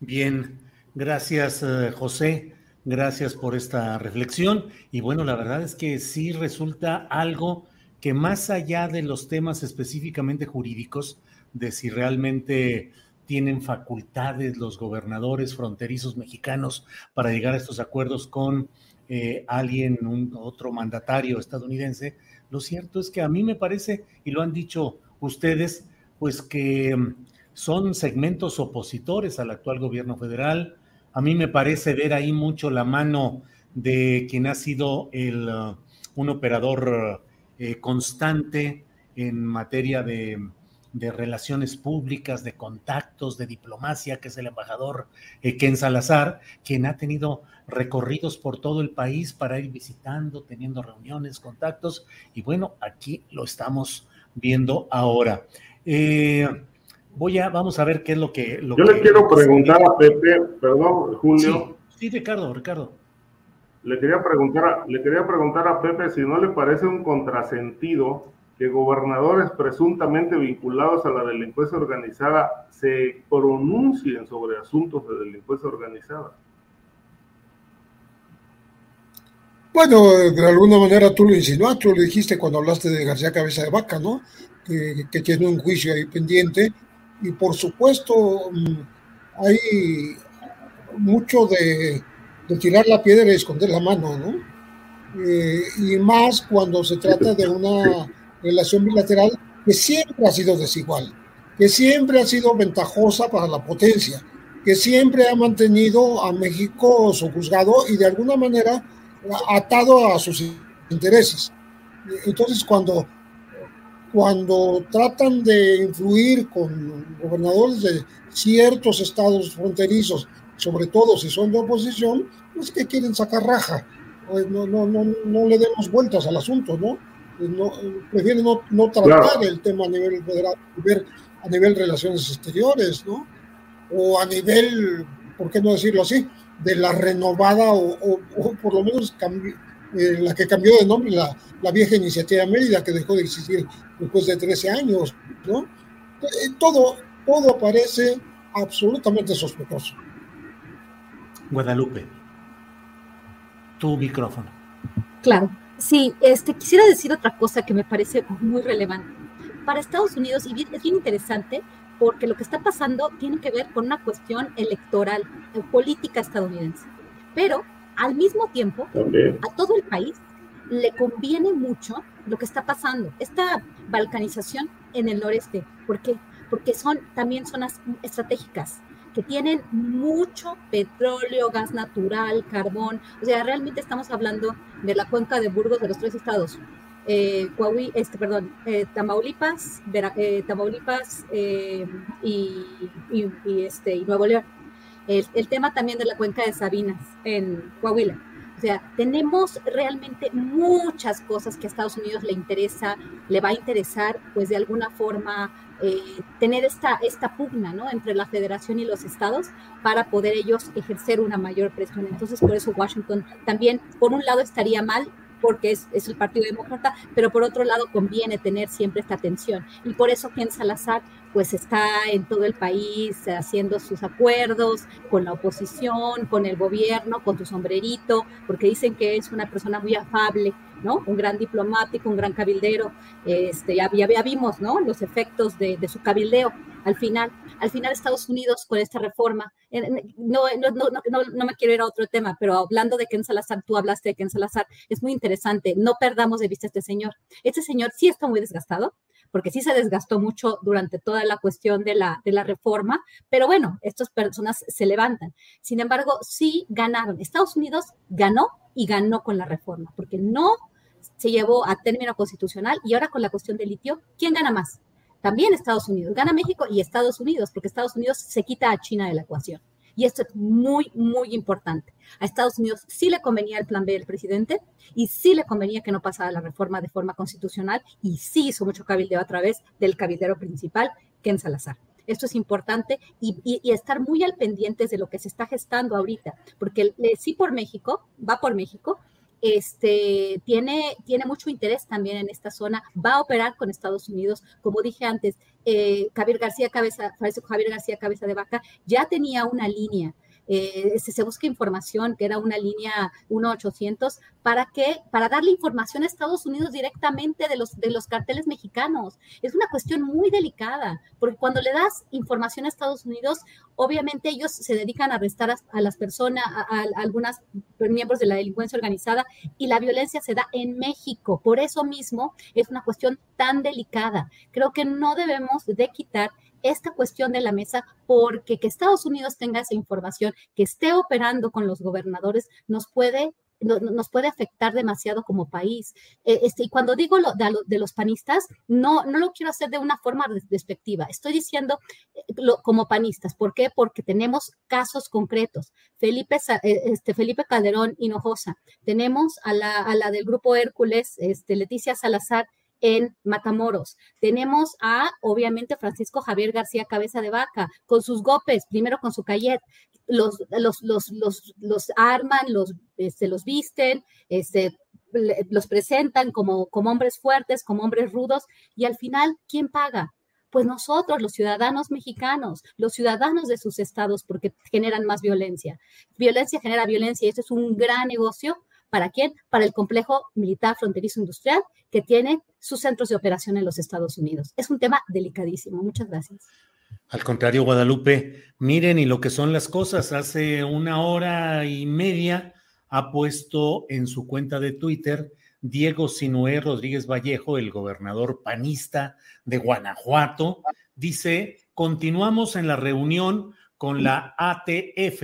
Bien, gracias eh, José, gracias por esta reflexión. Y bueno, la verdad es que sí resulta algo que más allá de los temas específicamente jurídicos, de si realmente tienen facultades los gobernadores fronterizos mexicanos para llegar a estos acuerdos con eh, alguien, un, otro mandatario estadounidense, lo cierto es que a mí me parece, y lo han dicho ustedes, pues que mm, son segmentos opositores al actual gobierno federal. A mí me parece ver ahí mucho la mano de quien ha sido el, uh, un operador eh, constante en materia de, de, relaciones públicas, de contactos, de diplomacia, que es el embajador eh, Ken Salazar, quien ha tenido recorridos por todo el país para ir visitando, teniendo reuniones, contactos, y bueno, aquí lo estamos viendo ahora. Eh, voy a, vamos a ver qué es lo que... Yo le quiero preguntar a Pepe, perdón, Julio. Sí, sí, Ricardo, Ricardo. Le quería, preguntar, le quería preguntar a Pepe si no le parece un contrasentido que gobernadores presuntamente vinculados a la delincuencia organizada se pronuncien sobre asuntos de delincuencia organizada. Bueno, de alguna manera tú lo insinuaste, tú lo dijiste cuando hablaste de García Cabeza de Vaca, ¿no? Que, tiene un juicio ahí pendiente. Y por supuesto, mm, hay mucho de de tirar la piedra y esconder la mano, ¿no? Eh, y más cuando se trata de una relación bilateral que siempre ha sido desigual, que siempre ha sido ventajosa para la potencia, que siempre ha mantenido a México sojuzgado y de alguna manera atado a sus intereses. Entonces, cuando, cuando tratan de influir con gobernadores de ciertos estados fronterizos, sobre todo si son de oposición, es que quieren sacar raja. Pues no, no, no, no le demos vueltas al asunto, ¿no? no prefieren no, no tratar el tema a nivel federal, a nivel relaciones exteriores, ¿no? O a nivel, ¿por qué no decirlo así? De la renovada o, por lo menos eh, la que cambió de nombre, la, la, vieja iniciativa Mérida, que dejó de existir después de 13 años, ¿no? Eh, todo, todo parece absolutamente sospechoso. Guadalupe tu micrófono. Claro, sí, este, quisiera decir otra cosa que me parece muy relevante. Para Estados Unidos, y es bien interesante, porque lo que está pasando tiene que ver con una cuestión electoral, eh, política estadounidense. Pero al mismo tiempo, a todo el país le conviene mucho lo que está pasando, esta balcanización en el noreste. ¿Por qué? Porque son también zonas estratégicas que tienen mucho petróleo, gas natural, carbón. O sea, realmente estamos hablando de la cuenca de Burgos de los tres estados. Eh, este, perdón, eh, Tamaulipas, eh, Tamaulipas eh, y, este, y Nuevo León. El, tema también de la cuenca de Sabinas en Coahuila. O sea, tenemos realmente muchas cosas que a Estados Unidos le interesa, le va a interesar, pues de alguna forma eh, tener esta, esta pugna ¿no? entre la federación y los estados para poder ellos ejercer una mayor presión. Entonces, por eso Washington también, por un lado, estaría mal porque es, es, el Partido Demócrata, pero por otro lado conviene tener siempre esta tensión. Y por eso Ken Salazar pues está en todo el país haciendo sus acuerdos con la oposición, con el gobierno, con su sombrerito, porque dicen que es una persona muy afable, ¿no? Un gran diplomático, un gran cabildero. Este, ya, ya vimos, ¿no? Los efectos de, de su cabildeo al final. Al final Estados Unidos con esta reforma, no, no, no, no me quiero ir a otro tema, pero hablando de Ken Salazar, tú hablaste de Ken Salazar, es muy interesante, no perdamos de vista a este señor. Este señor sí está muy desgastado, porque sí se desgastó mucho durante toda la cuestión de la, de la reforma, pero bueno, estas personas se levantan. Sin embargo, sí ganaron. Estados Unidos ganó y ganó con la reforma, porque no se llevó a término constitucional y ahora con la cuestión del litio, ¿quién gana más? También Estados Unidos, gana México y Estados Unidos, porque Estados Unidos se quita a China de la ecuación. Y esto es muy, muy importante. A Estados Unidos sí le convenía el plan B del presidente y sí le convenía que no pasara la reforma de forma constitucional y sí hizo mucho cabildeo a través del cabildero principal, Ken Salazar. Esto es importante y, estar muy al pendientes de lo que se está gestando ahorita, porque el, sí por México, va por México, este, tiene, tiene mucho interés también en esta zona, va a operar con Estados Unidos, como dije antes, eh, Javier García Cabeza, Javier García Cabeza de Vaca ya tenía una línea eh, se, busca información, que era una línea 1-800, ¿para qué? Para darle información a Estados Unidos directamente de los, de los carteles mexicanos. Es una cuestión muy delicada, porque cuando le das información a Estados Unidos, Obviamente ellos se dedican a arrestar a, las personas, a, algunas miembros de la delincuencia organizada y la violencia se da en México. Por eso mismo es una cuestión tan delicada. Creo que no debemos de quitar esta cuestión de la mesa porque que Estados Unidos tenga esa información, que esté operando con los gobernadores, nos puede nos puede afectar demasiado como país. Eh, este, y cuando digo lo, de, los panistas, no, no lo quiero hacer de una forma despectiva. Estoy diciendo eh, como panistas. ¿Por qué? Porque tenemos casos concretos. Felipe, eh, este, Felipe Calderón Hinojosa. Tenemos a la, a la del grupo Hércules, este, Leticia Salazar en Matamoros. Tenemos a, obviamente, Francisco Javier García Cabeza de Vaca, con sus gopes, primero con su cayet, los, los, los, los, los arman, los, este, los visten, este, los presentan como, como hombres fuertes, como hombres rudos, y al final, ¿quién paga? Pues nosotros, los ciudadanos mexicanos, los ciudadanos de sus estados, porque generan más violencia. Violencia genera violencia y esto es un gran negocio ¿Para quién? Para el complejo militar fronterizo industrial que tiene sus centros de operación en los Estados Unidos. Es un tema delicadísimo. Muchas gracias. Al contrario, Guadalupe, miren y lo que son las cosas. Hace una hora y media ha puesto en su cuenta de Twitter Diego Sinué Rodríguez Vallejo, el gobernador panista de Guanajuato, dice, continuamos en la reunión con la ATF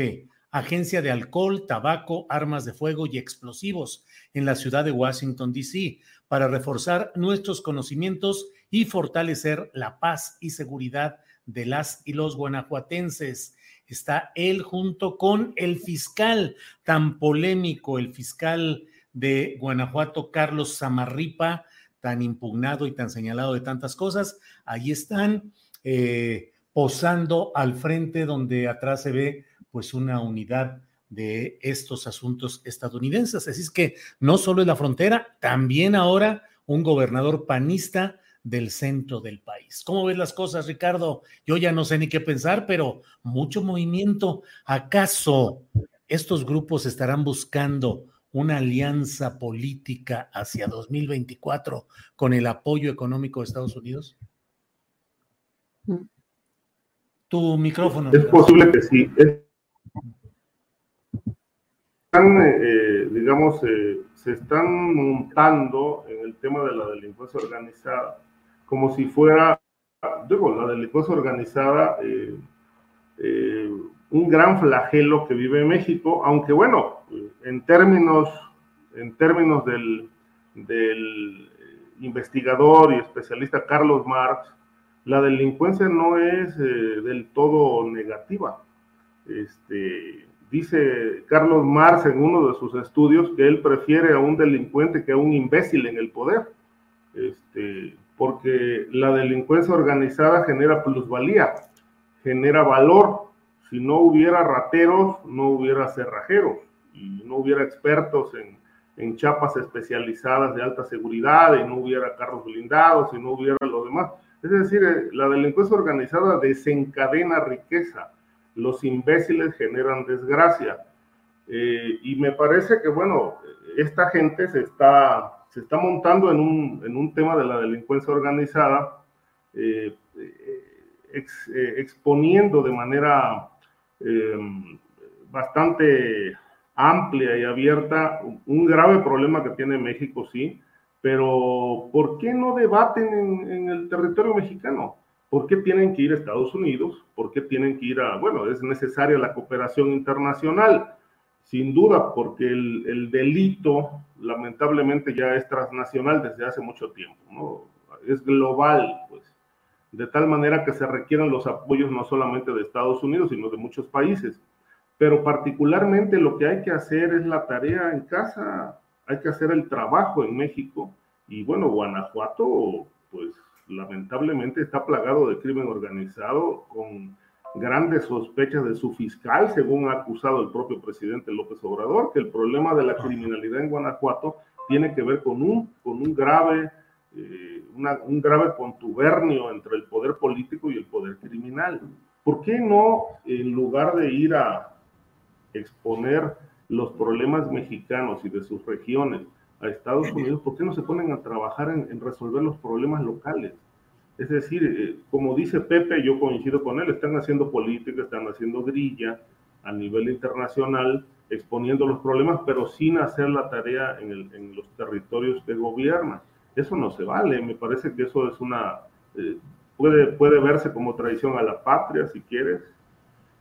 Agencia de Alcohol, Tabaco, Armas de Fuego y Explosivos en la ciudad de Washington, D.C., para reforzar nuestros conocimientos y fortalecer la paz y seguridad de las y los guanajuatenses. Está él junto con el fiscal tan polémico, el fiscal de Guanajuato, Carlos Zamarripa, tan impugnado y tan señalado de tantas cosas. Ahí están eh, posando al frente donde atrás se ve pues una unidad de estos asuntos estadounidenses. Así es que no solo es la frontera, también ahora un gobernador panista del centro del país. ¿Cómo ves las cosas, Ricardo? Yo ya no sé ni qué pensar, pero mucho movimiento. ¿Acaso estos grupos estarán buscando una alianza política hacia 2024 con el apoyo económico de Estados Unidos? Mm. Tu micrófono. Es posible que sí. Eh, digamos, eh, se están montando en el tema de la delincuencia organizada como si fuera, digo, la delincuencia organizada eh, un gran flagelo que vive México, aunque bueno, en términos, en términos del, del investigador y especialista Carlos Marx, la delincuencia no es del todo negativa. Este, dice Carlos Marx en uno de sus estudios que él prefiere a un delincuente que a un imbécil en el poder, este, porque la delincuencia organizada genera plusvalía, genera valor. Si no hubiera rateros, no hubiera cerrajeros y no hubiera expertos en, en chapas especializadas de alta seguridad y no hubiera carros blindados y no hubiera lo demás. Es decir, eh, la delincuencia organizada desencadena riqueza los imbéciles generan desgracia. Eh, y me parece que, bueno, esta gente se está, se está montando en un, en un tema de la delincuencia organizada, eh, eh, exponiendo de manera bastante amplia y abierta un grave problema que tiene México, sí, pero ¿por qué no debaten en, en el territorio mexicano? ¿Por qué tienen que ir a Estados Unidos? ¿Por qué tienen que ir a, bueno, es necesaria la cooperación internacional? Sin duda, porque el, delito lamentablemente ya es transnacional desde hace mucho tiempo, ¿no? Es global, pues. De tal manera que se requieren los apoyos no solamente de Estados Unidos, sino de muchos países. Pero particularmente lo que hay que hacer es la tarea en casa, hay que hacer el trabajo en México. Y bueno, Guanajuato, pues lamentablemente está plagado de crimen organizado con grandes sospechas de su fiscal, según ha acusado el propio presidente López Obrador, que el problema de la criminalidad en Guanajuato tiene que ver con un, con un grave, eh, un grave contubernio entre el poder político y el poder criminal. ¿Por qué no, en lugar de ir a exponer los problemas mexicanos y de sus regiones a Estados Unidos, ¿por qué no se ponen a trabajar en, resolver los problemas locales? Es decir, eh, como dice Pepe, yo coincido con él, están haciendo política, están haciendo grilla a nivel internacional, exponiendo los problemas, pero sin hacer la tarea en, los territorios que gobiernan. Eso no se vale, me parece que eso es una, eh, puede, puede verse como traición a la patria, si quieres,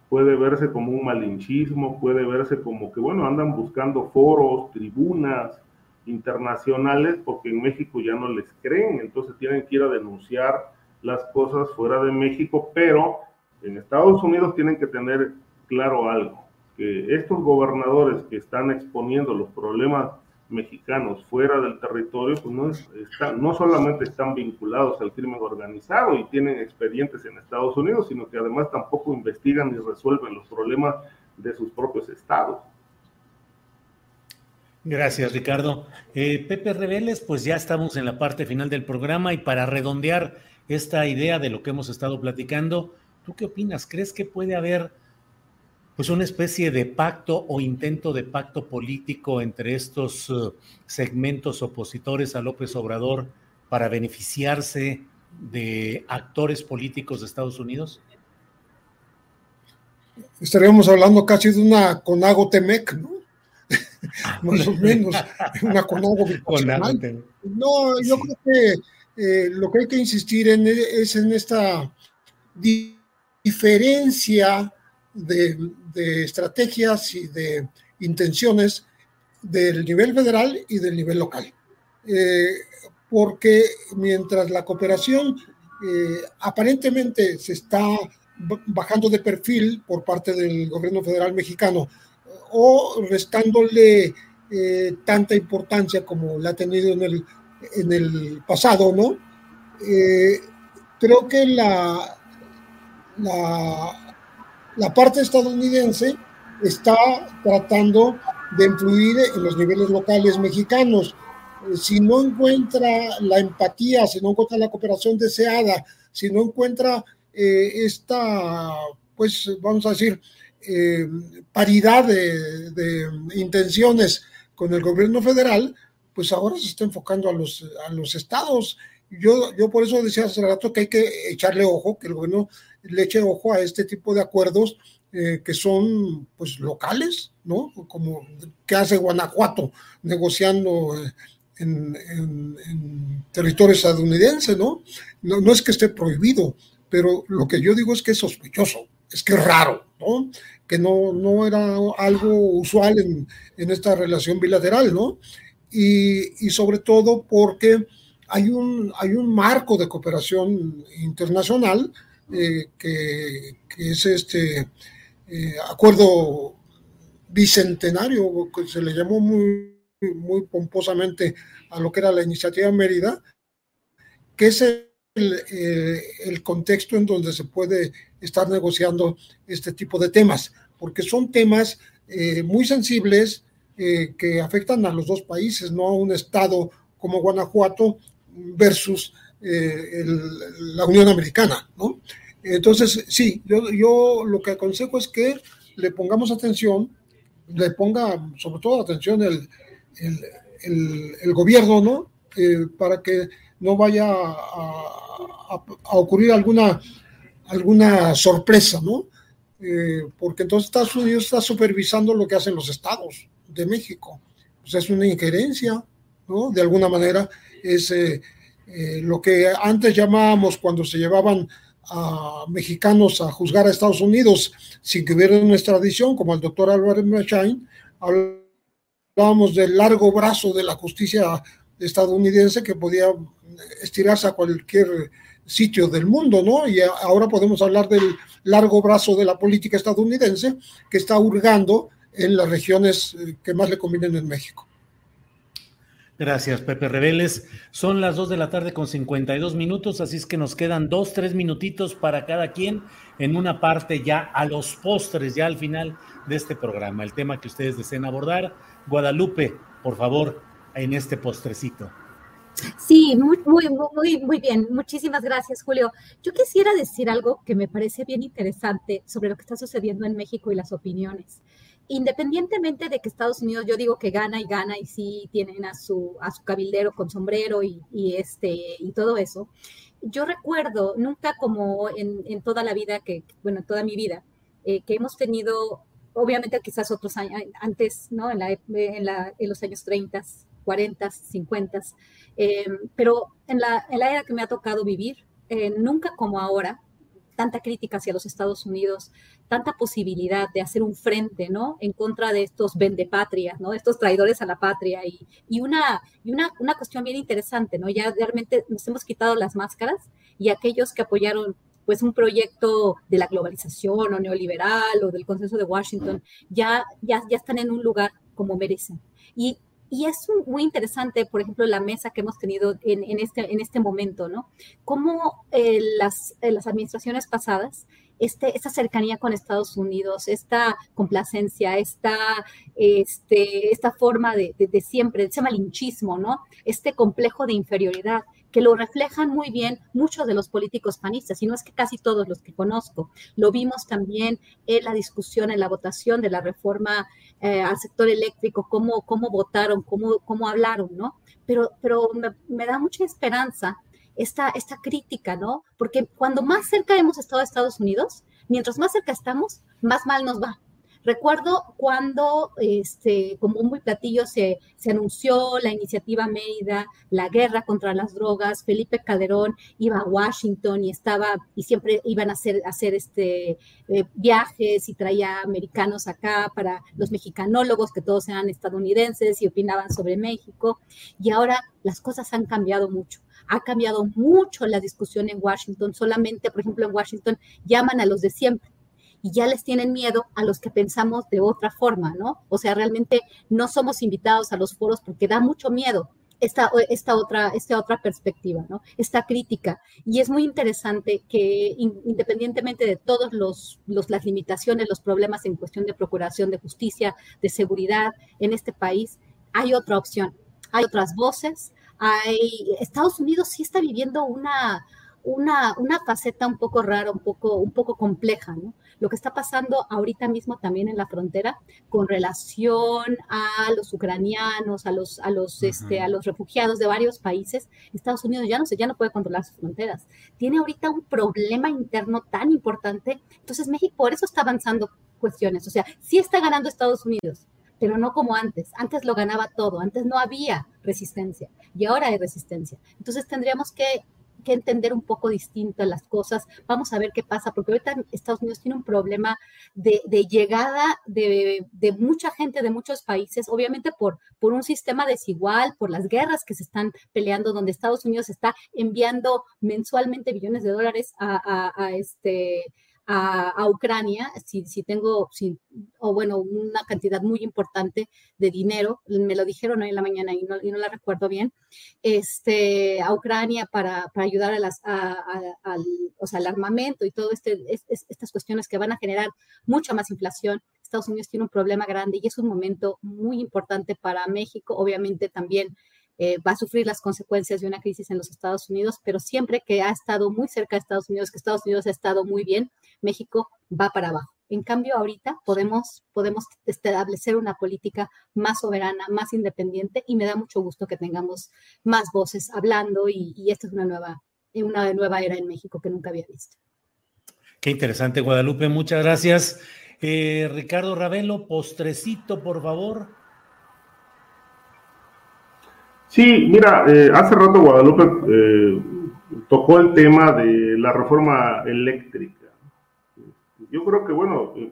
puede verse como un malinchismo, puede verse como que, bueno, andan buscando foros, tribunas internacionales, porque en México ya no les creen, entonces tienen que ir a denunciar las cosas fuera de México, pero en Estados Unidos tienen que tener claro algo, que estos gobernadores que están exponiendo los problemas mexicanos fuera del territorio, pues no, están, no solamente están vinculados al crimen organizado y tienen expedientes en Estados Unidos, sino que además tampoco investigan ni resuelven los problemas de sus propios estados. Gracias, Ricardo. Eh, Pepe Reveles, pues ya estamos en la parte final del programa y para redondear esta idea de lo que hemos estado platicando, ¿tú qué opinas? ¿Crees que puede haber pues una especie de pacto o intento de pacto político entre estos uh, segmentos opositores a López Obrador para beneficiarse de actores políticos de Estados Unidos? Estaríamos hablando casi de una Conago Temec, ¿no? Más o menos, una Conago No, yo creo que eh, lo que hay que insistir en es en esta diferencia de, estrategias y de intenciones del nivel federal y del nivel local. Eh, porque mientras la cooperación eh, aparentemente se está bajando de perfil por parte del gobierno federal mexicano o restándole eh, tanta importancia como la ha tenido en el, en el pasado, ¿no? creo que la, la parte estadounidense está tratando de influir en los niveles locales mexicanos. Eh, si no encuentra la empatía, si no encuentra la cooperación deseada, si no encuentra eh, esta, pues vamos a decir, eh, paridad de, intenciones con el gobierno federal, pues ahora se está enfocando a los, a los estados. Yo, yo por eso decía hace rato que hay que echarle ojo, que el gobierno le eche ojo a este tipo de acuerdos eh, que son pues locales, ¿no? Como que hace Guanajuato negociando eh, en, territorio estadounidense, ¿no? ¿no? ¿no? es que esté prohibido, pero lo que yo digo es que es sospechoso, es que es raro, ¿no? Que no, no era algo usual en, en esta relación bilateral, ¿no? Y, y sobre todo porque hay un, hay un marco de cooperación internacional eh, que, es este eh, acuerdo bicentenario, que se le llamó muy, muy pomposamente a lo que era la iniciativa Mérida, que es el, eh, el, contexto en donde se puede estar negociando este tipo de temas, porque son temas muy sensibles que afectan a los dos países, no a un estado como Guanajuato versus eh, la Unión Americana, ¿no? Entonces, sí, yo, yo lo que aconsejo es que le pongamos atención, le ponga sobre todo atención el, el, gobierno, ¿no? Eh, para que no vaya a, ocurrir alguna, alguna sorpresa, ¿no? Eh, porque entonces Estados Unidos está supervisando lo que hacen los estados de México. Pues es una injerencia, ¿no? De alguna manera es eh, lo que antes llamábamos cuando se llevaban a mexicanos a juzgar a Estados Unidos sin que hubiera una extradición, como el doctor Álvarez Machain, hablábamos del largo brazo de la justicia estadounidense que podía estirarse a cualquier sitio del mundo, ¿no? Y ahora podemos hablar del largo brazo de la política estadounidense que está hurgando en las regiones eh, que más le convienen en México. Gracias, Pepe Reveles. Son las 2 de la tarde con 52 minutos, así es que nos quedan dos, tres minutitos para cada quien en una parte ya a los postres, ya al final de este programa. El tema que ustedes deseen abordar. Guadalupe, por favor, en este postrecito. Sí, muy, muy, muy, muy bien. Muchísimas gracias, Julio. Yo quisiera decir algo que me parece bien interesante sobre lo que está sucediendo en México y las opiniones independientemente de que Estados Unidos, yo digo que gana y gana y sí tienen a su, a su cabildero con sombrero y, este, y todo eso, yo recuerdo, nunca como en, toda la vida, que, bueno, toda mi vida, eh, que hemos tenido, obviamente quizás otros años, antes, ¿no? En, la, en, los años 30, 40, 50, pero en la, en la era que me ha tocado vivir, eh, nunca como ahora, tanta crítica hacia los Estados Unidos, tanta posibilidad de hacer un frente, ¿no? En contra de estos vendepatrias, ¿no? Estos traidores a la patria y, y, una, y una, una cuestión bien interesante, ¿no? Ya realmente nos hemos quitado las máscaras y aquellos que apoyaron pues un proyecto de la globalización o neoliberal o del consenso de Washington ya, ya, ya están en un lugar como merecen. Y y es muy interesante, por ejemplo, la mesa que hemos tenido en, este, en este momento, ¿no? Cómo eh, las, eh, las administraciones pasadas este, esta cercanía con Estados Unidos, esta complacencia, esta, este, esta forma de, de, de, siempre, ese malinchismo, ¿no? Este complejo de inferioridad que lo reflejan muy bien muchos de los políticos panistas, y no es que casi todos los que conozco. Lo vimos también en la discusión, en la votación de la reforma eh, al sector eléctrico, cómo, cómo votaron, cómo, cómo hablaron, ¿no? Pero, pero me, da mucha esperanza esta, esta crítica, ¿no? Porque cuando más cerca hemos estado de Estados Unidos, mientras más cerca estamos, más mal nos va. Recuerdo cuando, este, como un muy platillo, se, anunció la iniciativa Mérida, la guerra contra las drogas, Felipe Calderón iba a Washington y estaba, y siempre iban a hacer, hacer este, eh, viajes y traía americanos acá para los mexicanólogos, que todos eran estadounidenses y opinaban sobre México. Y ahora las cosas han cambiado mucho ha cambiado mucho la discusión en Washington. Solamente, por ejemplo, en Washington llaman a los de siempre y ya les tienen miedo a los que pensamos de otra forma, ¿no? O sea, realmente no somos invitados a los foros porque da mucho miedo esta, esta, otra, esta otra perspectiva, ¿no? Esta crítica. Y es muy interesante que independientemente de todas los, los, las limitaciones, los problemas en cuestión de procuración de justicia, de seguridad en este país, hay otra opción, hay otras voces, hay, Estados Unidos sí está viviendo una, una, una faceta un poco rara, un poco, un poco compleja, ¿no? Lo que está pasando ahorita mismo también en la frontera con relación a los ucranianos, a los, a los, este, a los refugiados de varios países, Estados Unidos ya no ya no puede controlar sus fronteras. Tiene ahorita un problema interno tan importante, entonces México por eso está avanzando cuestiones, o sea, sí está ganando Estados Unidos, pero no como antes. Antes lo ganaba todo, antes no había resistencia y ahora hay resistencia. Entonces tendríamos que que entender un poco distinto las cosas. Vamos a ver qué pasa, porque ahorita Estados Unidos tiene un problema de, llegada de, mucha gente de muchos países, obviamente por, por un sistema desigual, por las guerras que se están peleando, donde Estados Unidos está enviando mensualmente billones de dólares a este a, Ucrania, si, tengo, si, o bueno, una cantidad muy importante de dinero, me lo dijeron hoy en la mañana y no, la recuerdo bien, este, a Ucrania para, ayudar a las, al, o sea, al armamento y todo este, estas cuestiones que van a generar mucha más inflación. Estados Unidos tiene un problema grande y es un momento muy importante para México, obviamente también eh, va a sufrir las consecuencias de una crisis en los Estados Unidos, pero siempre que ha estado muy cerca de Estados Unidos, que Estados Unidos ha estado muy bien, México va para abajo. En cambio, ahorita podemos, podemos establecer una política más soberana, más independiente y me da mucho gusto que tengamos más voces hablando y, esta es una nueva, una nueva era en México que nunca había visto. Qué interesante, Guadalupe. Muchas gracias. Eh, Ricardo Ravelo, postrecito, por favor. Sí, mira, eh, hace rato Guadalupe eh, tocó el tema de la reforma eléctrica. Yo creo que, bueno, eh,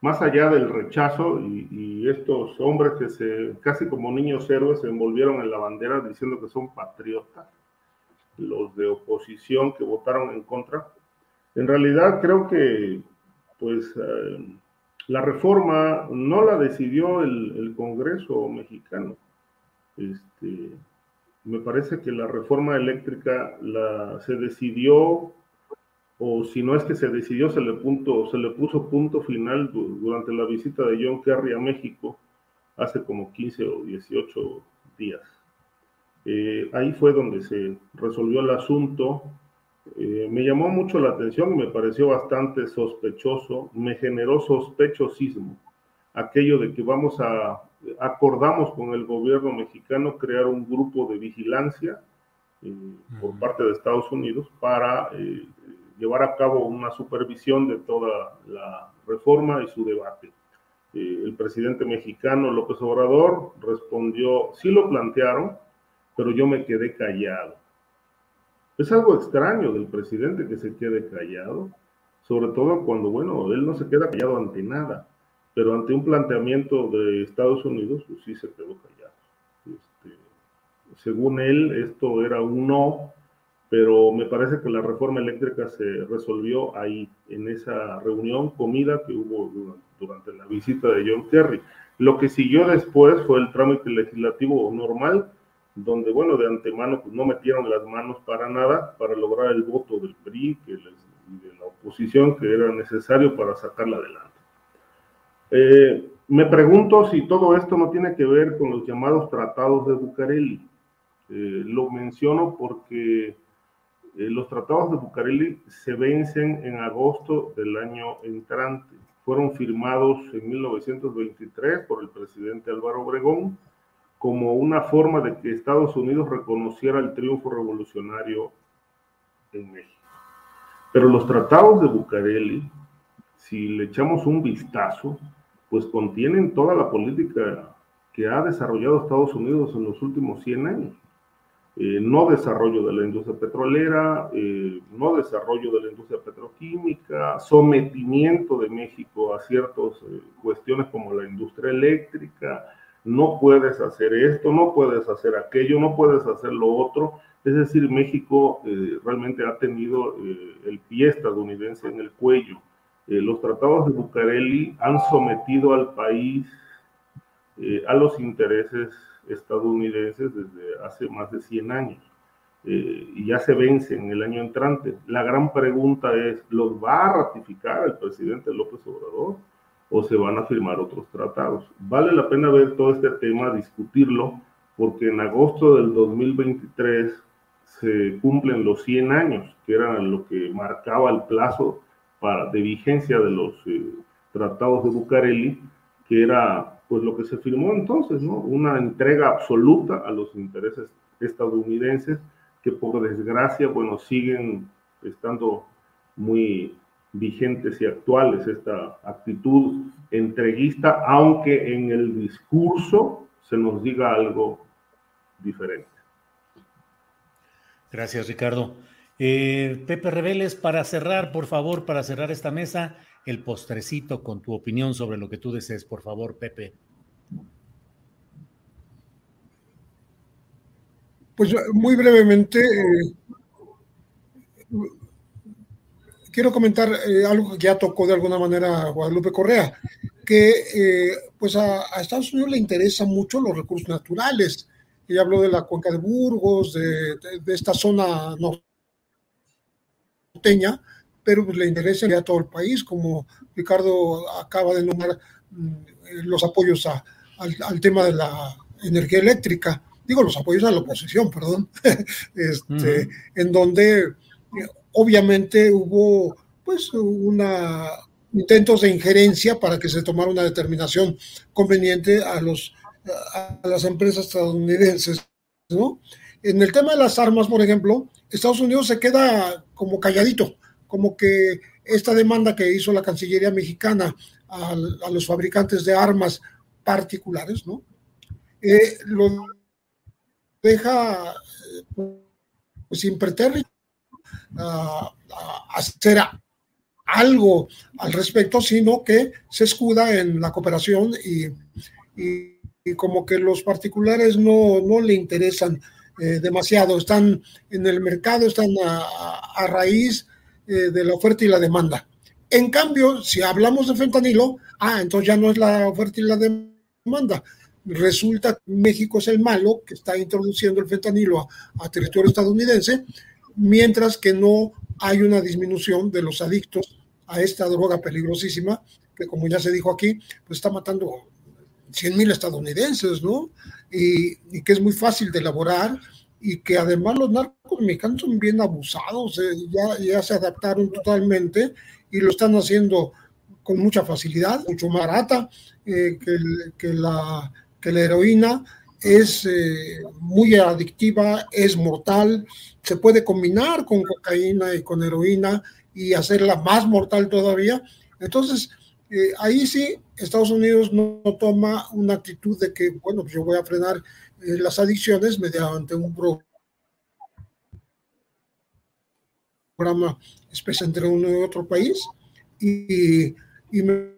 más allá del rechazo y, estos hombres que se, casi como niños héroes, se envolvieron en la bandera diciendo que son patriotas, los de oposición que votaron en contra, en realidad creo que, pues, la reforma no la decidió el Congreso mexicano. Este, me parece que la reforma eléctrica la, se decidió, o si no es que se decidió, se le, punto, se le puso punto final durante la visita de John Kerry a México hace como 15 o 18 días. Eh, ahí fue donde se resolvió el asunto. Eh, me llamó mucho la atención, me pareció bastante sospechoso, me generó sospechosismo aquello de que vamos a acordamos con el gobierno mexicano crear un grupo de vigilancia por parte de Estados Unidos para llevar a cabo una supervisión de toda la reforma y su debate. el presidente mexicano López Obrador respondió, sí lo plantearon, pero yo me quedé callado. Es algo extraño del presidente que se quede callado, sobre todo cuando, bueno, él no se queda callado ante nada, pero ante un planteamiento de Estados Unidos, pues sí se quedó callado. Este, según él, esto era un no, pero me parece que la reforma eléctrica se resolvió ahí, en esa reunión, comida que hubo durante la visita de John Kerry. Lo que siguió después fue el trámite legislativo normal, donde, bueno, de antemano pues, no metieron las manos para nada para lograr el voto del PRI que les, y de la oposición que era necesario para sacarla adelante. Eh, me pregunto si todo esto no tiene que ver con los llamados tratados de Bucareli. Eh, lo menciono porque los tratados de Bucareli se vencen en agosto del año entrante. Fueron firmados en 1923 por el presidente Álvaro Obregón como una forma de que Estados Unidos reconociera el triunfo revolucionario en México. Pero los tratados de Bucareli, si le echamos un vistazo, pues contienen toda la política que ha desarrollado Estados Unidos en los últimos 100 años. Eh, no desarrollo de la industria petrolera, eh, no desarrollo de la industria petroquímica, sometimiento de México a ciertas eh, cuestiones como la industria eléctrica, no puedes hacer esto, no puedes hacer aquello, no puedes hacer lo otro. Es decir, México realmente ha tenido el pie estadounidense en el cuello. Los tratados de Bucareli han sometido al país a los intereses estadounidenses desde hace más de 100 años y ya se vence en el año entrante. La gran pregunta es, ¿los va a ratificar el presidente López Obrador? o se van a firmar otros tratados. Vale la pena ver todo este tema, discutirlo, porque en agosto del 2023 se cumplen los 100 años, que era lo que marcaba el plazo para, de vigencia de los eh, tratados de Bucareli, que era pues lo que se firmó entonces, ¿no? Una entrega absoluta a los intereses estadounidenses que por desgracia, bueno, siguen estando muy vigentes y actuales esta actitud entreguista, aunque en el discurso se nos diga algo diferente. Gracias, Ricardo. Eh, Pepe Reveles, para cerrar, por favor, para cerrar esta mesa, el postrecito con tu opinión sobre lo que tú desees, por favor, Pepe. Pues muy brevemente, eh, quiero comentar eh, algo que ya tocó de alguna manera Guadalupe Correa, que eh, pues a, Estados Unidos le interesan mucho los recursos naturales. Ella habló de la cuenca de Burgos, de, esta zona norteña, pero pues le interesa a todo el país, como Ricardo acaba de nombrar mm, los apoyos al, tema de la energía eléctrica, digo los apoyos a la oposición, perdón, este, en donde obviamente hubo pues una intentos de injerencia para que se tomara una determinación conveniente a los a las empresas estadounidenses, ¿no? En el tema de las armas, por ejemplo, Estados Unidos se queda como calladito, como que esta demanda que hizo la Cancillería mexicana a, los fabricantes de armas particulares, ¿no? Eh, lo deja pues, sin pretérito hacer algo al respecto, sino que se escuda en la cooperación y, como que los particulares no, no le interesan eh, demasiado, están en el mercado, están a, raíz eh, de la oferta y la demanda. En cambio, si hablamos de fentanilo, ah, entonces ya no es la oferta y la demanda. Resulta que México es el malo que está introduciendo el fentanilo a territorio estadounidense mientras que no hay una disminución de los adictos a esta droga peligrosísima, que como ya se dijo aquí, pues está matando 100 mil estadounidenses, ¿no? Y, que es muy fácil de elaborar y que además los narcos mexicanos son bien abusados, eh, ya, ya se adaptaron totalmente y lo están haciendo con mucha facilidad, mucho más barata eh, que, que, la, que la heroína es eh, muy adictiva, es mortal, se puede combinar con cocaína y con heroína y hacerla más mortal todavía. Entonces, eh, ahí sí, Estados Unidos no, toma una actitud de que, bueno, pues yo voy a frenar eh, las adicciones mediante un programa especial entre uno y otro país. Y, me,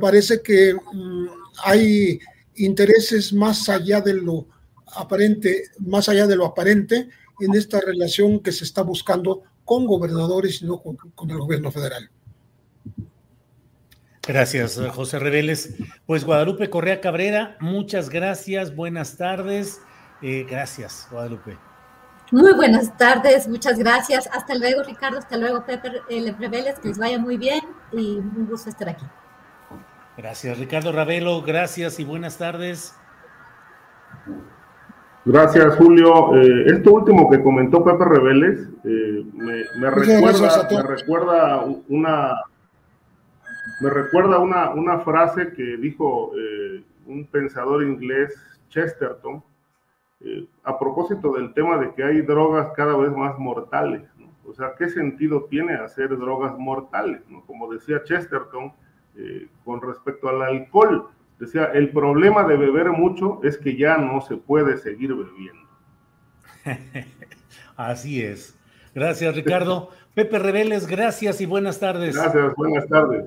parece que mm, hay intereses más allá de lo aparente, más allá de lo aparente en esta relación que se está buscando con gobernadores y no con, el gobierno federal. Gracias, José Reveles. Pues Guadalupe Correa Cabrera, muchas gracias, buenas tardes. Eh, gracias, Guadalupe. Muy buenas tardes, muchas gracias. Hasta luego, Ricardo, hasta luego, Pepe eh, Reveles, que les vaya muy bien y un gusto estar aquí. Gracias, Ricardo Ravelo, gracias y buenas tardes. Gracias, Julio. Eh, esto último que comentó Pepe Reveles eh, me, recuerda, me recuerda una me recuerda una, una frase que dijo eh, un pensador inglés, Chesterton, a propósito del tema de que hay drogas cada vez más mortales. O sea, ¿qué sentido tiene hacer drogas mortales? Como decía Chesterton, eh, con respecto al alcohol. Decía, el problema de beber mucho es que ya no se puede seguir bebiendo. Así es. Gracias, Ricardo. Pepe Reveles, gracias y buenas tardes. Gracias, buenas tardes.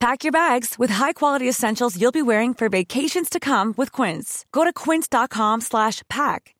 Pack your bags with high-quality essentials you'll be wearing for vacations to come with Quince. Go to quince.com/pack